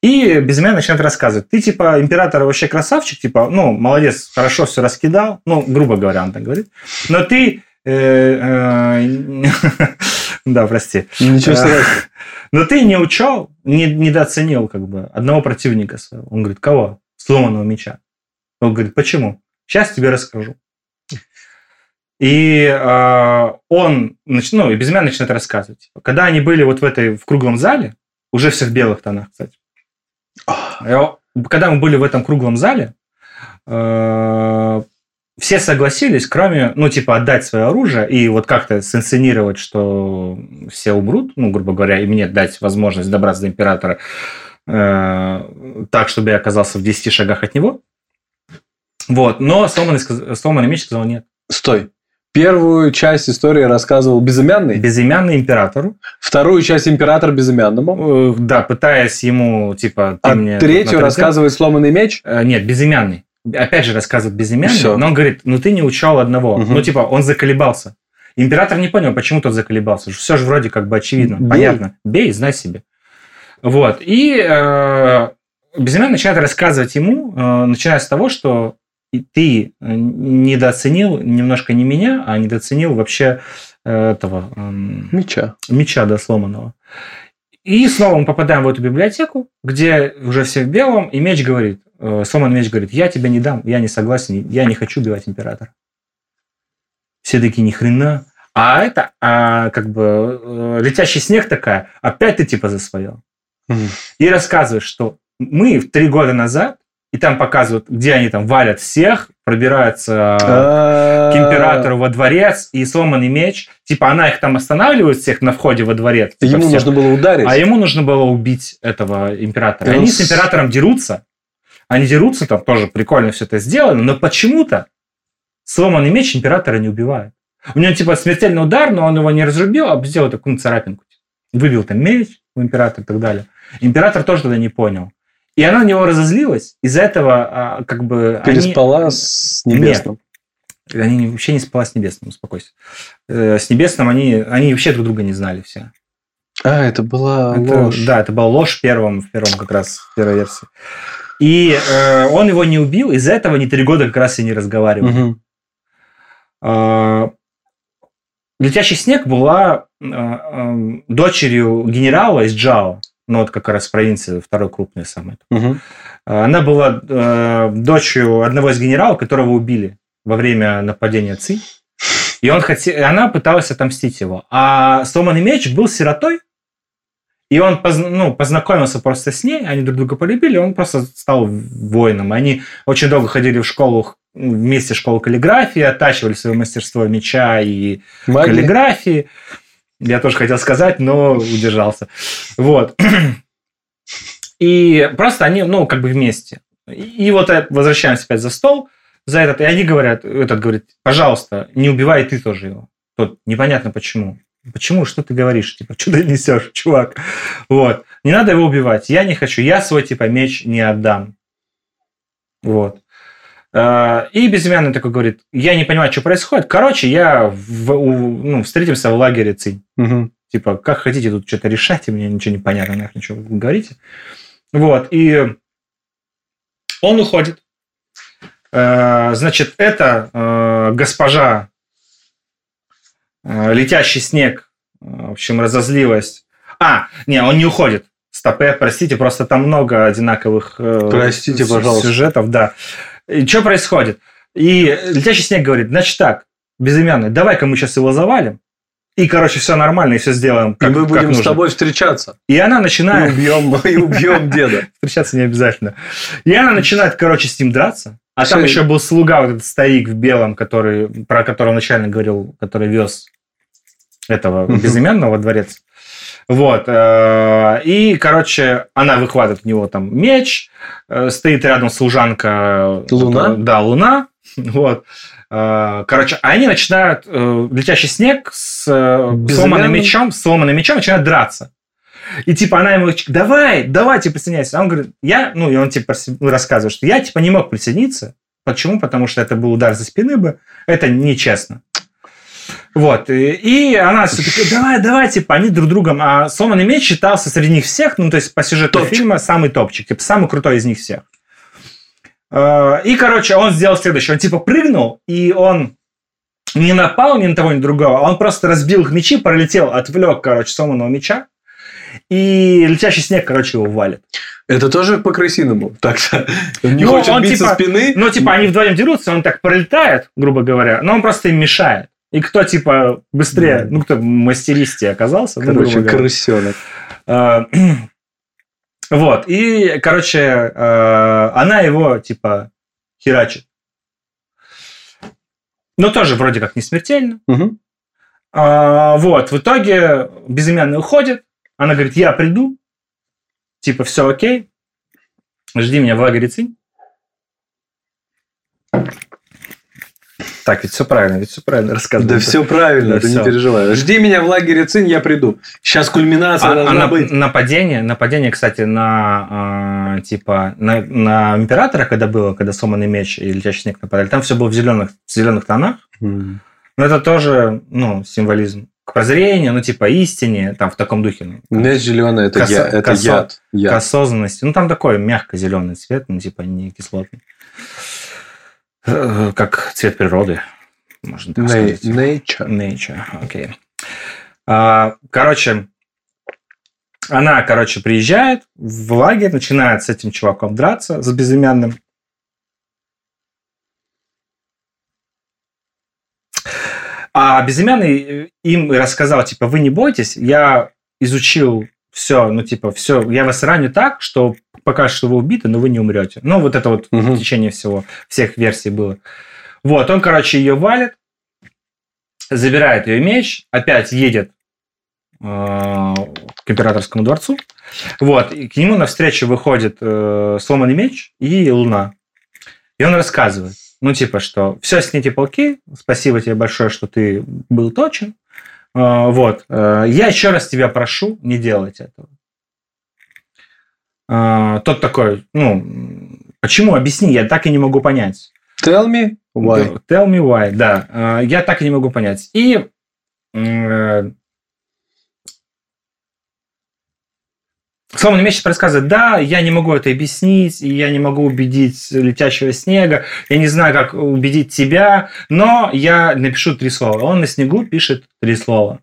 И безымянный начинает рассказывать. Ты, типа, император вообще красавчик, типа, ну, молодец, хорошо все раскидал. Ну, грубо говоря, он так говорит. Но ты... э, э, Да, прости. Ничего Э, страшного. Но ты не учел, не, недооценил как бы одного противника своего. Он говорит, кого? Сломанного меча. Он говорит, почему? Сейчас тебе расскажу. И э, он, нач- ну, и безымянный начинает рассказывать. Когда они были вот в этой, в круглом зале, уже все в белых тонах, кстати. О- Когда мы были в этом круглом зале, э, все согласились, кроме, ну, типа, отдать свое оружие и вот как-то синсценировать, что все умрут, ну, грубо говоря, и мне дать возможность добраться до императора э, так, чтобы я оказался в 10 шагах от него. Вот, но сломанный, сломанный меч сказал нет. Стой. Первую часть истории рассказывал безымянный, Безымянный императору, вторую часть император безымянному, э, да, пытаясь ему, типа, ты а мне... третью рассказывает сломанный меч. Э, Нет, безымянный. Опять же рассказывает безымянный, Всё. но он говорит, ну ты не учел одного. Мгм. Ну типа он заколебался. Император не понял, почему тот заколебался. Все же вроде как бы очевидно, Бей. понятно. Бей, знай себе. Вот. И э, безымянный начинает рассказывать ему, э, начиная с того, что ты э, недооценил немножко не меня, а недооценил вообще э, этого эм, Меча. меча, да, сломанного. И снова мы попадаем в эту библиотеку, где уже все в белом, и меч говорит, э, сломанный меч говорит, я тебя не дам, я не согласен, я не хочу убивать императора. Все такие, ни хрена. А это, а, как бы, э, летящий снег такая, опять ты типа за свое. Мгм. И рассказывает, что мы три года назад, и там показывают, где они там валят всех, пробираются А, к императору во дворец и сломанный меч. Типа она их там останавливает всех на входе во дворец. типа, Ему всех. нужно было ударить. А ему нужно было убить этого императора. И он Они с императором дерутся. Они дерутся, там тоже прикольно все это сделано, но почему-то сломанный меч императора не убивает. У него типа смертельный удар, но он его не разрубил, а сделал такую царапинку. Выбил там меч у императора и так далее. Император тоже тогда не понял. И она на него разозлилась. Из-за этого а, как бы... они- Переспала с небесным. они не- вообще не спала с Небесным, успокойся. Э, С Небесным они, они вообще друг друга не знали все. А, это была Это- ложь. Да, это была ложь в первом, в первом как раз, в первой версии. И э, он его не убил, из-за этого они три года как раз и не разговаривали. Э, Летящий снег была э, э, дочерью генерала из Джао, ну вот как раз провинции второй крупной самой. Мгм. Она была э, дочерью одного из генералов, которого убили во время нападения Ци. И он хотел, она пыталась отомстить его. А сломанный меч был сиротой, и он позн- ну, познакомился просто с ней, они друг друга полюбили, он просто стал воином. Они очень долго ходили в школу, вместе в школу каллиграфии, оттачивали свое мастерство меча и Магия. каллиграфии. Я тоже хотел сказать, но удержался. Вот. И просто они, ну, как бы вместе. И вот возвращаемся опять за стол, за этот, и они говорят, этот говорит, пожалуйста, не убивай ты тоже его. Тот, непонятно почему. Почему? Что ты говоришь? Типа, что ты несешь, чувак? Вот. Не надо его убивать. Я не хочу. Я свой, типа, меч не отдам. Вот. Э, И безымянный такой говорит, я не понимаю, что происходит. Короче, я в- у- ну, встретимся в лагере Цинь. Мгм. Типа, как хотите тут что-то решать, и мне ничего не понятно, нахрен, что вы говорите. Вот, и он уходит. Э, Значит, это э, госпожа Летящий снег, в общем, разозлилась. А, не, он не уходит. Стопе, простите, просто там много одинаковых Простите, с- пожалуйста. сюжетов, да. И что происходит? И Летящий снег говорит, значит так, безымянный, давай-ка мы сейчас его завалим, и, короче, все нормально, и все сделаем, И как, мы как будем с нужно. тобой встречаться. И она И начинает... убьем, и убьем деда. Встречаться не обязательно. И она начинает, короче, с ним драться. А там еще был слуга, вот этот старик в белом, который, про которого начально говорил, который вез этого безымянного во дворец. Вот. э, И, короче, она выхватывает у него там меч, э, стоит рядом служанка... Луна? э, Да, луна. Вот. Короче, они начинают, летящий снег с Безымянным? сломанным мечом, с сломанным мечом начинают драться. И типа она ему, давай, давай, типа, присоединяйся. А он говорит, я, ну, и он типа ну, рассказывает, что я типа не мог присоединиться. Почему? Потому что это был удар за спины бы. Это нечестно. Вот, и, и она все такая, давай, давай, типа, они друг другом, а сломанный меч считался среди них всех, ну, то есть по сюжету Топчик. фильма самый топчик, типа, самый крутой из них всех. Э, И, короче, он сделал следующее, он, типа, прыгнул, и он не напал ни на того, ни на другого, он просто разбил их мечи, пролетел, отвлек, короче, сломанного меча, и летящий снег, короче, его валит. Это тоже по крысиному. Так-то. Он не Ну, хочет он бить со типа- спины. Ну, типа, они вдвоем дерутся, он так пролетает, грубо говоря, но он просто им мешает. И кто, типа, быстрее, ну, кто мастеристее оказался, ну, Короче, говоря. крысенок. Э, Вот, и, короче, э, она его, типа, херачит. Но тоже вроде как не смертельно. Мгм. А, Вот, в итоге безымянный уходит. Она говорит, я приду. Типа, все окей. Жди меня в лагере Цинь. Так, ведь все правильно, ведь все правильно рассказываю. Да все правильно, Да ты не переживай. Жди меня в лагере Цинь, я приду. Сейчас кульминация А, а должна быть. нападение, нападение, кстати, на а, типа на, на императора, когда было, когда сломанный меч и летящий снег нападали, там все было в зеленых, в зеленых тонах. Но это тоже, ну, символизм к прозрению, ну, типа истине, там в таком духе. ну, Мяч зеленый, это, Косо- я, это косо- яд. к яд. осознанности. Ну, там такой мягко-зеленый цвет, ну, типа не кислотный. Э, Как цвет природы, можно так сказать. Nature. Nature, окей. А, Короче, она, короче, приезжает в лагерь, начинает с этим чуваком драться, с безымянным. А безымянный э, им рассказал, типа, вы не бойтесь, я изучил все, ну, типа, все, я вас раню так, что пока что вы убиты, но вы не умрете. Ну, вот это вот Мгм. в течение всего, всех версий было. Вот, он, короче, ее валит, забирает ее меч, опять едет э, к императорскому дворцу. Вот, и к нему навстречу выходит э, сломанный меч и луна. И он рассказывает, ну, типа, что все сняти полки, спасибо тебе большое, что ты был точен. Э, вот, э, я еще раз тебя прошу не делать этого. Э, тот такой, ну, почему, объясни, я так и не могу понять. Tell me why. Tell me why, да. Э, Я так и не могу понять. И э, Сломанный меч рассказывает, да, я не могу это объяснить, и я не могу убедить летящего снега, я не знаю, как убедить тебя, но я напишу три слова. Он на снегу пишет три слова.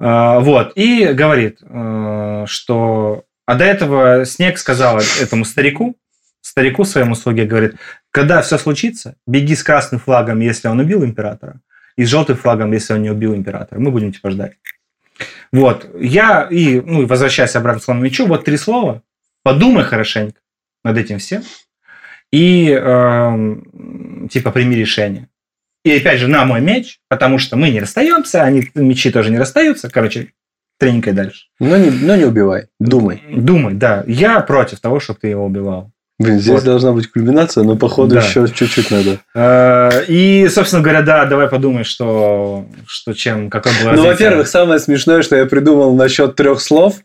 А, Вот, и говорит, э, что... А до этого Снег сказал этому старику, старику своему слуге, говорит, когда все случится, беги с красным флагом, если он убил императора, и с желтым флагом, если он не убил императора. Мы будем типа ждать. Вот. Я и, ну, возвращаясь обратно к сломанному мечу, вот три слова. Подумай хорошенько над этим всем. И, эм, типа, прими решение. И опять же, на мой меч, потому что мы не расстаемся, они мечи тоже не расстаются. Короче, тренькой дальше. Но не, но не убивай. Думай. Думай, да. Я против того, чтобы ты его убивал. Блин, здесь Вот. должна быть кульминация, но походу Да. еще чуть-чуть надо. Э, И, собственно говоря, да, давай подумай, что, что чем, какой был Ну, во-первых, самое смешное, что я придумал насчет трех слов.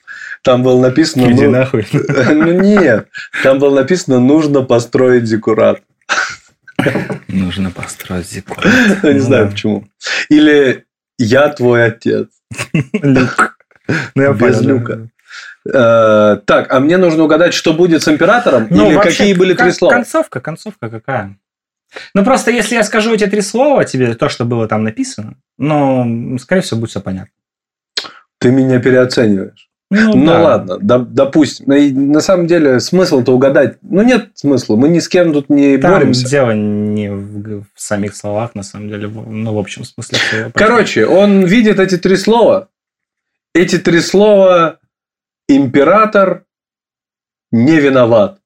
Там было написано... Иди ну, нахуй. Ну нет, там было написано «нужно построить зиккурат». Нужно построить. Я не Ну знаю да. почему. Или «я твой отец». Люк. Ну, я Без понял, да. люка. Э, Так, а мне нужно угадать, что будет с императором? Ну, Или вообще, какие были три слова? Концовка, концовка какая? Ну, просто если я скажу эти три слова тебе, то, что было там написано, ну, скорее всего, будет все понятно. Ты меня переоцениваешь. Ну, Ну да. ладно, доп- допустим. На самом деле смысл-то угадать. Ну нет смысла. Мы ни с кем тут не Там боремся. дело не в, в самих словах, на самом деле, ну, в общем смысле. Короче, он видит эти три слова. Эти три слова император не виноват.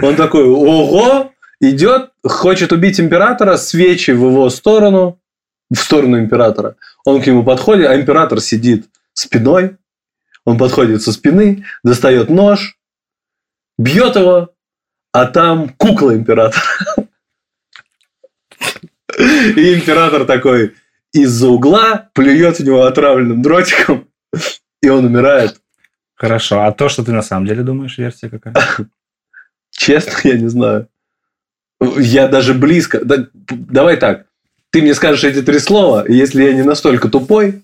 Он такой, ого, идет, хочет убить императора, свечи в его сторону, в сторону императора. Он к нему подходит, а император сидит спиной. Он подходит со спины, достает нож, бьет его, а там кукла императора. И император такой из-за угла плюет в него отравленным дротиком, и он умирает. Хорошо. А то, что ты на самом деле думаешь, версия какая? Честно, я не знаю. Я даже близко... да, давай так. Ты мне скажешь эти три слова, и если я не настолько тупой,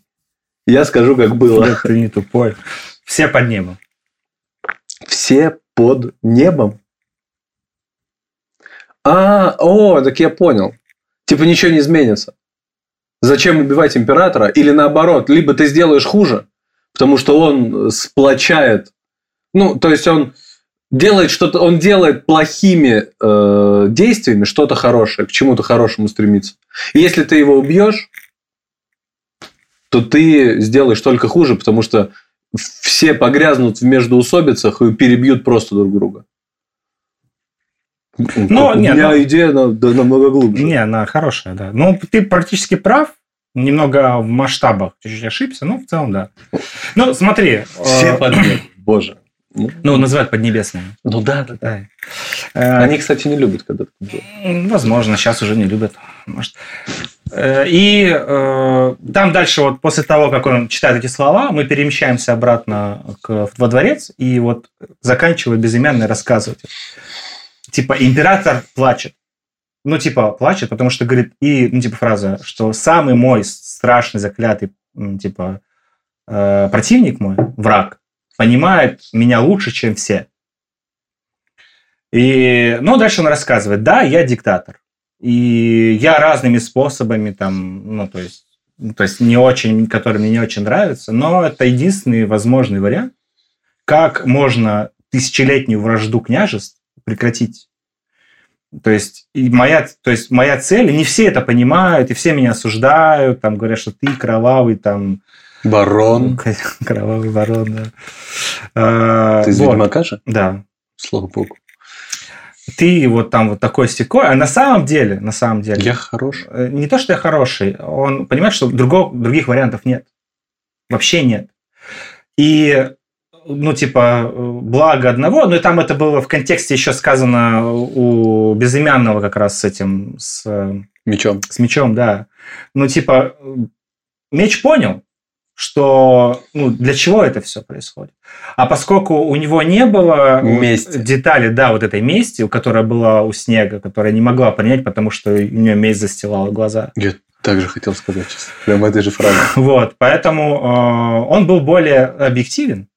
я скажу, как было. Нет, Ты не тупой. Все под небом. Все под небом. А, о, так я понял. Типа ничего не изменится. Зачем убивать императора? Или наоборот, либо ты сделаешь хуже, потому что он сплочает. Ну, то есть он делает что-то, он делает плохими э, действиями что-то хорошее, к чему-то хорошему стремится. И если ты его убьешь, то ты сделаешь только хуже, потому что все погрязнут в междоусобицах и перебьют просто друг друга. Ну, у нет, меня ну- идея на- да, намного глубже. Не, она хорошая, да. Ну, ты практически прав. Немного в масштабах чуть-чуть ошибся, но в целом, да. Ну, смотри. Все э, под небом. Боже. Ну, Ну, называют поднебесными. ну да, да, да. Да. Э, Они, кстати, не любят, когда так делают. Возможно, сейчас уже не любят. Может. Э, И э, там дальше, вот после того, как он читает эти слова, мы перемещаемся обратно к, во дворец, и вот заканчивает безымянный рассказывать. Типа, император плачет. Ну, типа, плачет, потому что говорит, и, ну, типа, фраза, что самый мой страшный, заклятый, типа, э, противник мой, враг, понимает меня лучше, чем все. И, ну, дальше он рассказывает, да, я диктатор. И я разными способами там, ну, то есть, ну, то есть не очень, которые мне не очень нравятся, но это единственный возможный вариант, как можно тысячелетнюю вражду княжеств прекратить. То есть, и моя, то есть моя цель, и не все это понимают, и все меня осуждают, там говорят, что ты кровавый, там, Барон. кровавый ворон, да. А, Ты из вот, Ведьмака же? Да, Слава богу. ты вот там вот такой стекой, а на самом деле, на самом деле, Я хорош. э, не то, что я хороший, он понимает, что другого, других вариантов нет. Вообще нет. И, ну, типа, благо одного, ну, и там это было в контексте еще сказано у безымянного как раз с этим, с, Мечом. с мечом, да. Ну, типа, меч понял, что, ну, для чего это все происходит. А поскольку у него не было Мести. детали, да, вот этой мести, у которой была у Снега, которая не могла принять, потому что у нее месть застилала глаза. Я также хотел сказать сейчас. Прям этой же фразы. Вот, поэтому э, он был более объективен.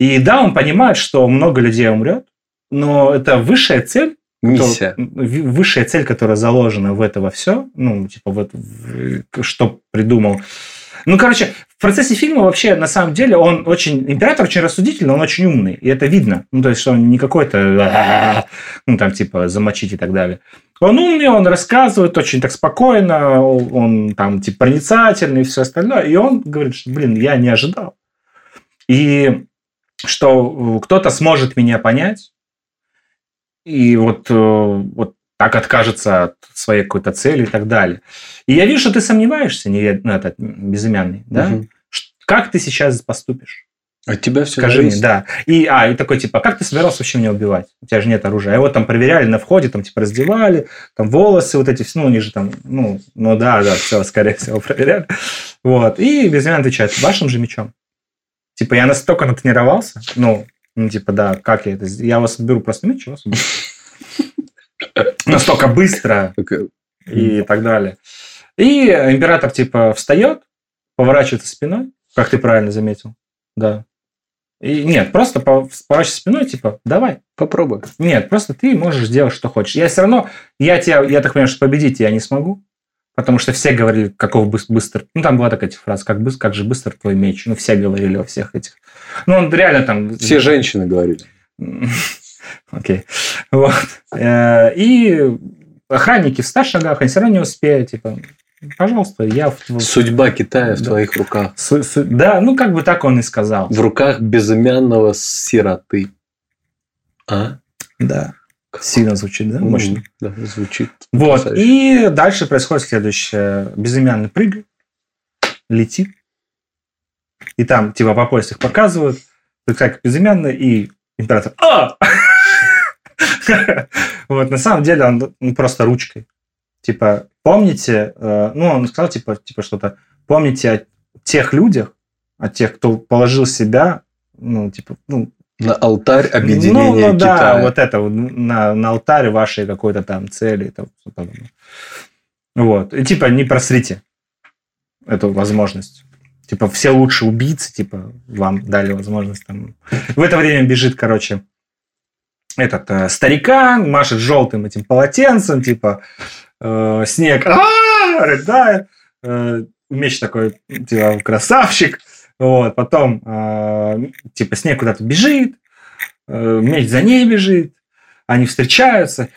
И да, он понимает, что много людей умрет, но это высшая цель, Миссия. то- в- высшая цель, которая заложена в это во все, ну, типа, вот, в- что придумал. Ну, короче, в процессе фильма вообще, на самом деле, он очень... Император очень рассудительный, он очень умный, и это видно. Ну, то есть, он не какой-то, ну, там, типа, замочить и так далее. Он умный, он рассказывает очень так спокойно, он там, типа, проницательный и все остальное. И он говорит, что, блин, я не ожидал. И что э, кто-то сможет меня понять, и вот, э, вот так откажется от своей какой-то цели и так далее. И я вижу, что ты сомневаешься, не, ну, этот безымянный, да? Ш- Как ты сейчас поступишь? От тебя все Скажи мне, да. И, а, и такой, типа, а как ты собирался вообще меня убивать? У тебя же нет оружия. А его там проверяли на входе, там, типа, раздевали, там, волосы вот эти, ну, они же там, ну, ну да, да, все, скорее всего, проверяли. Вот. И безымянный отвечает, вашим же мечом. Типа, я настолько натренировался, ну, ну, типа, да, как я это сделаю? Я вас беру просто убью. Настолько быстро и так далее. И император, типа, встает, поворачивается спиной, как ты правильно заметил. Да. И нет, просто по- поворачивается спиной, типа, давай. Попробуй. Нет, просто ты можешь делать, что хочешь. Я все равно, я тебя, я так понимаю, что победить я не смогу, потому что все говорили, каков быс- быстр. Ну, там была такая фраза, как, быс- как же быстр твой меч. Ну, все говорили во всех этих. Ну, он реально там... Все женщины говорили. Окей. Вот. Э, И охранники в 100 шагах, они все равно не успеют. Типа, пожалуйста, я... в- Судьба Китая в Да. твоих руках. Да, ну, как бы так он и сказал. В руках безымянного сироты. А? Да. Сильно звучит, да? Мощно. Да, звучит. Вот. потрясающе. И дальше происходит следующее. Безымянный прыгает, летит. И там, типа, по пояс их показывают. Как безымянный, и император... А! Вот, на самом деле он ну, просто ручкой. Типа, помните, э, ну, он сказал, типа, типа что-то, помните о тех людях, о тех, кто положил себя, ну, типа, ну, На алтарь объединения ну, ну да, Китая. вот это, на, на алтаре вашей какой-то там цели. и там подобное. Вот. И типа не просрите эту возможность. Типа все лучшие убийцы, типа вам дали возможность там. В это время бежит, короче, этот э, старикан, машет желтым этим полотенцем, типа э, снег, а рыдает, э, меч такой, типа красавчик, вот, потом э, типа снег куда-то бежит, э, меч за ней бежит, они встречаются,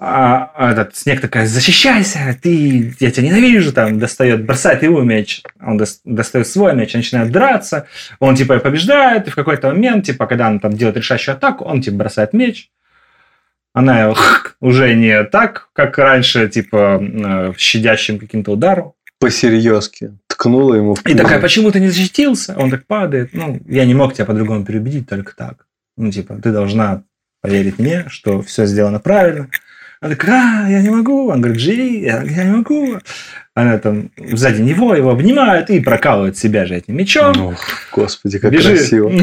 а, а этот снег такая, защищайся, ты, я тебя ненавижу, там, достает, бросает его мяч, он дос- достает свой мяч, начинает драться, он, типа, побеждает, и в какой-то момент, типа, когда он там делает решающую атаку, он, типа, бросает меч, она его уже не так, как раньше, типа, э, щадящим каким-то ударом, По-серьезки. Ткнула ему в и такая, почему ты не защитился? Он так падает. Ну, я не мог тебя по-другому переубедить, только так. Ну, типа, ты должна поверить мне, что все сделано правильно. Она такая, а, я не могу. Он говорит, живи, я, я не могу. Она там сзади него его обнимает и прокалывает себя же этим мечом. Ох, господи, как Бежит. красиво.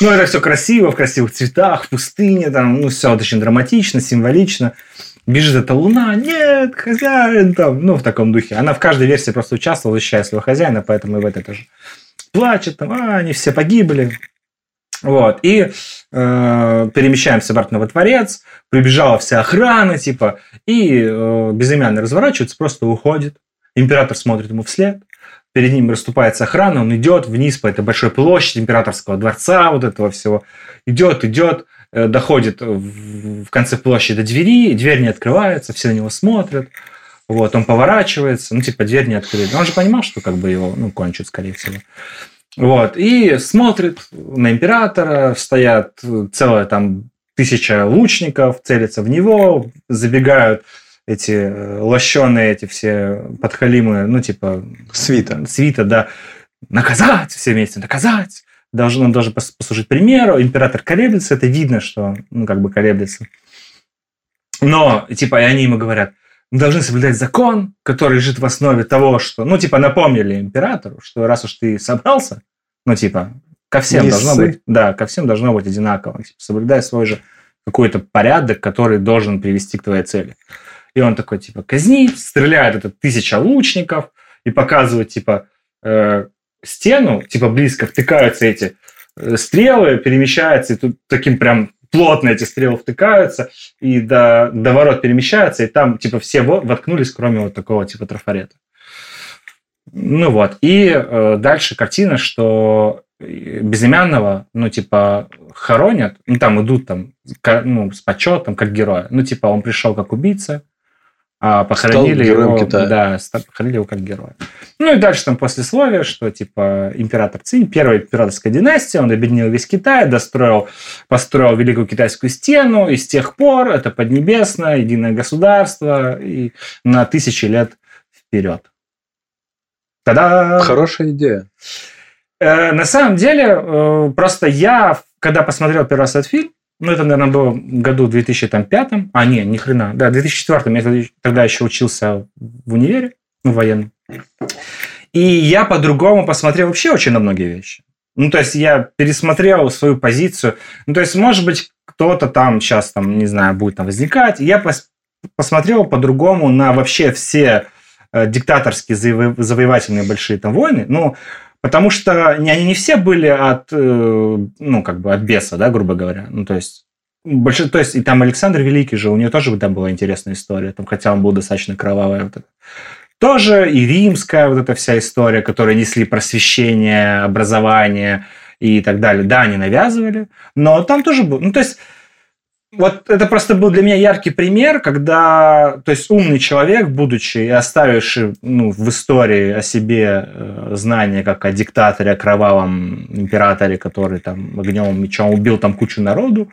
Ну, это все красиво, в красивых цветах, в пустыне, там, ну, все очень драматично, символично. Бежит эта луна, нет, хозяин, там, ну, в таком духе. Она в каждой версии просто участвовала, защищая своего хозяина, поэтому и в этой тоже плачет, там, а, они все погибли. Вот, и э, перемещаемся обратно во дворец, прибежала вся охрана, типа, и э, безымянный разворачивается, просто уходит. Император смотрит ему вслед, перед ним расступается охрана, он идет вниз по этой большой площади императорского дворца, вот этого всего. Идет, идет, доходит в конце площади до двери, дверь не открывается, все на него смотрят. Вот, он поворачивается, ну, типа, дверь не открыта. Он же понимал, что как бы его, ну, кончат, скорее всего. Вот, и смотрит на императора, стоят целая там тысяча лучников, целятся в него, забегают эти э, лощеные, эти все подхалимы, ну, типа, Свита. свита, да, наказать все вместе, наказать. Он должен пос- послужить примеру. Император колеблется, это видно, что он, ну, как бы колеблется. Но, типа, и они ему говорят, мы должны соблюдать закон, который лежит в основе того, что, ну, типа, напомнили императору, что раз уж ты собрался, ну, типа, ко всем Не должно быть, да, ко всем должно быть одинаково. Типа, соблюдай свой же какой-то порядок, который должен привести к твоей цели. И он такой, типа, казнит, стреляет это тысяча лучников и показывает, типа, э, стену, типа, близко втыкаются эти э, стрелы, перемещаются, и тут таким прям плотно эти стрелы втыкаются, и до, до ворот перемещаются, и там, типа, все во- воткнулись, кроме вот такого, типа, трафарета. Ну вот. И э, дальше картина, что э, безымянного, ну, типа, хоронят, ну, там идут там, ну, с почетом, как героя. Ну, типа, он пришел как убийца, а похоронили его, Китая. да, похоронили его как героя. Ну и дальше там послесловие, что типа император Цинь, первая императорская династия, он объединил весь Китай, достроил, построил Великую Китайскую стену, и с тех пор это Поднебесное, единое государство, и на тысячи лет вперед. Тогда Хорошая идея. Э, на самом деле, э, просто я, когда посмотрел первый раз этот фильм, ну, это, наверное, было году 2005, а, не, ни хрена, да, 2004, я тогда- тогда еще учился в универе, ну, военном. И я по-другому посмотрел вообще очень на многие вещи. Ну, то есть я пересмотрел свою позицию. Ну, то есть, может быть, кто-то там сейчас, там, не знаю, будет там возникать. Я пос- посмотрел по-другому на вообще все э, диктаторские заво- завоевательные большие там войны. Ну, потому что они не все были от, э, ну, как бы от беса, да, грубо говоря. Ну, то есть, больше, то есть, и там Александр Великий же, у него тоже там была интересная история, там, хотя он был достаточно кровавый. Вот это. Тоже и римская вот эта вся история, которые несли просвещение, образование и так далее. Да, они навязывали, но там тоже был... Ну, то есть, вот это просто был для меня яркий пример, когда, то есть, умный человек, будучи и оставивший ну, в истории о себе э, знания, как о диктаторе, о кровавом императоре, который там огнем, мечом убил там кучу народу,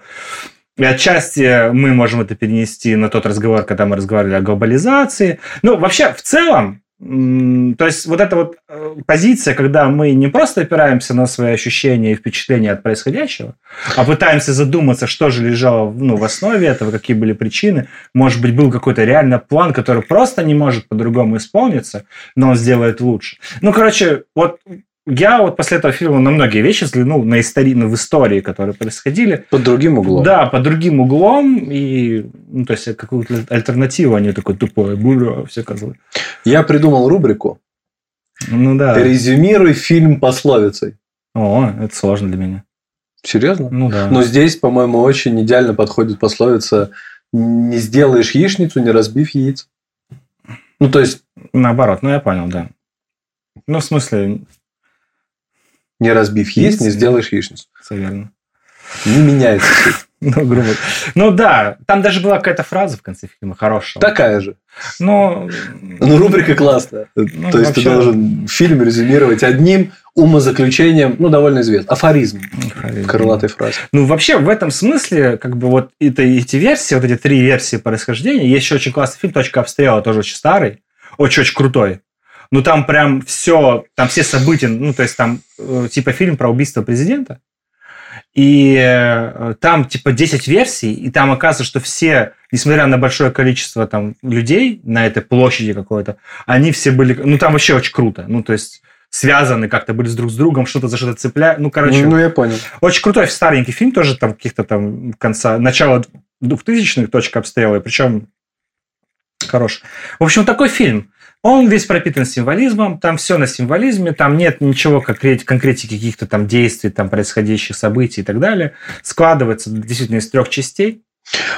и отчасти мы можем это перенести на тот разговор, когда мы разговаривали о глобализации. Ну, вообще, в целом, то есть вот эта вот э, позиция, когда мы не просто опираемся на свои ощущения и впечатления от происходящего, а пытаемся задуматься, что же лежало ну, в основе этого, какие были причины. Может быть, был какой-то реально план, который просто не может по-другому исполниться, но он сделает лучше. Ну, короче, вот я вот после этого фильма на многие вещи взглянул на истории, в истории, которые происходили. Под другим углом. Да, под другим углом, и, ну, то есть, какую-то альтернативу, а не такой тупой, буря, все козлы. Я придумал рубрику Ну да. «Резюмируй фильм пословицей». О, это сложно для меня. Серьезно? Ну да. Но здесь, по-моему, очень идеально подходит пословица «Не сделаешь яичницу, не разбив яиц». Ну, то есть, Наоборот, ну я понял, да. Ну, в смысле, не разбив яиц, не сделаешь яичницу. все верно. Не меняется суть. Ну, грубо. Ну да, там даже была какая-то фраза в конце фильма хорошая. Такая же. Но Ну, рубрика классная. То есть, ты Ну, вообще- должен фильм резюмировать одним умозаключением, ну, довольно известным. Афоризм в крылатой фразе. Ну, вообще, в этом смысле, как бы вот это, эти версии, вот эти три версии происхождения, есть еще очень классный фильм «Точка обстрела», тоже очень старый, очень-очень крутой. Ну, там прям все, там все события, ну, то есть там э, типа фильм про убийство президента, и э, там типа 10 версий, и там оказывается, что все, несмотря на большое количество там людей на этой площади какой-то, они все были, ну, там вообще очень круто, ну, то есть связаны как-то были с друг с другом, что-то за что-то цепляют, ну, короче, Ну, я понял. очень крутой старенький фильм, тоже там каких-то там конца, начала 2000-х, точка обстрела, причем хорош. В общем, такой фильм. Он весь пропитан символизмом, там все на символизме, там нет ничего конкрет- конкретики каких-то там действий, там происходящих событий и так далее. Складывается действительно из трех частей,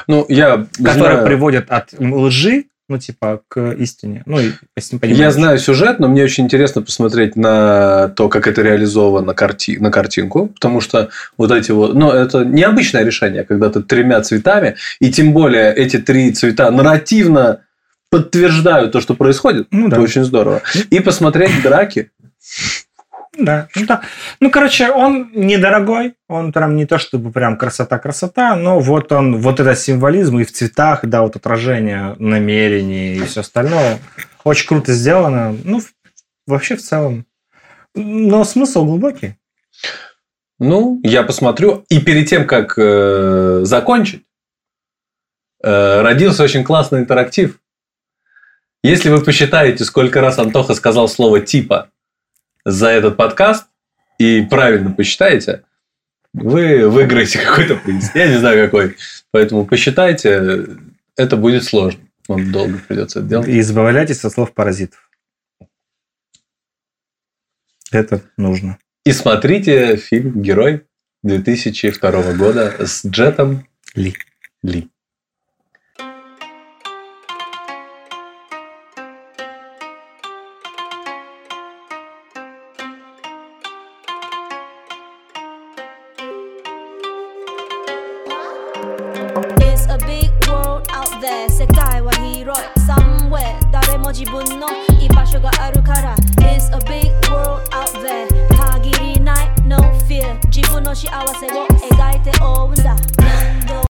Ну, я которые знаю- приводят от лжи, ну, типа, к истине. Ну, и если понимаешь. Я знаю сюжет, но мне очень интересно посмотреть на то, как это реализовано на, карти... на картинку, потому что вот эти вот... Ну, это необычное решение, когда ты тремя цветами, и тем более эти три цвета нарративно подтверждают то, что происходит. Ну, да. Это очень здорово. И посмотреть драки. Да. Ну, да. ну, короче, он недорогой, он прям не то чтобы прям красота-красота, но вот он, вот этот символизм и в цветах, да, вот отражение намерений и все остальное. Очень круто сделано. Ну, вообще в целом. Но смысл глубокий. Ну, я посмотрю. И перед тем, как э, закончить, э, родился очень классный интерактив. Если вы посчитаете, сколько раз Антоха сказал слово «типа» за этот подкаст, и правильно посчитаете, вы выиграете какой-то приз. Я не знаю, какой. Поэтому посчитайте, это будет сложно. Вам долго придется это делать. И избавляйтесь от слов паразитов. Это нужно. И смотрите фильм «Герой» 2002 года с Джетом Ли. Ли.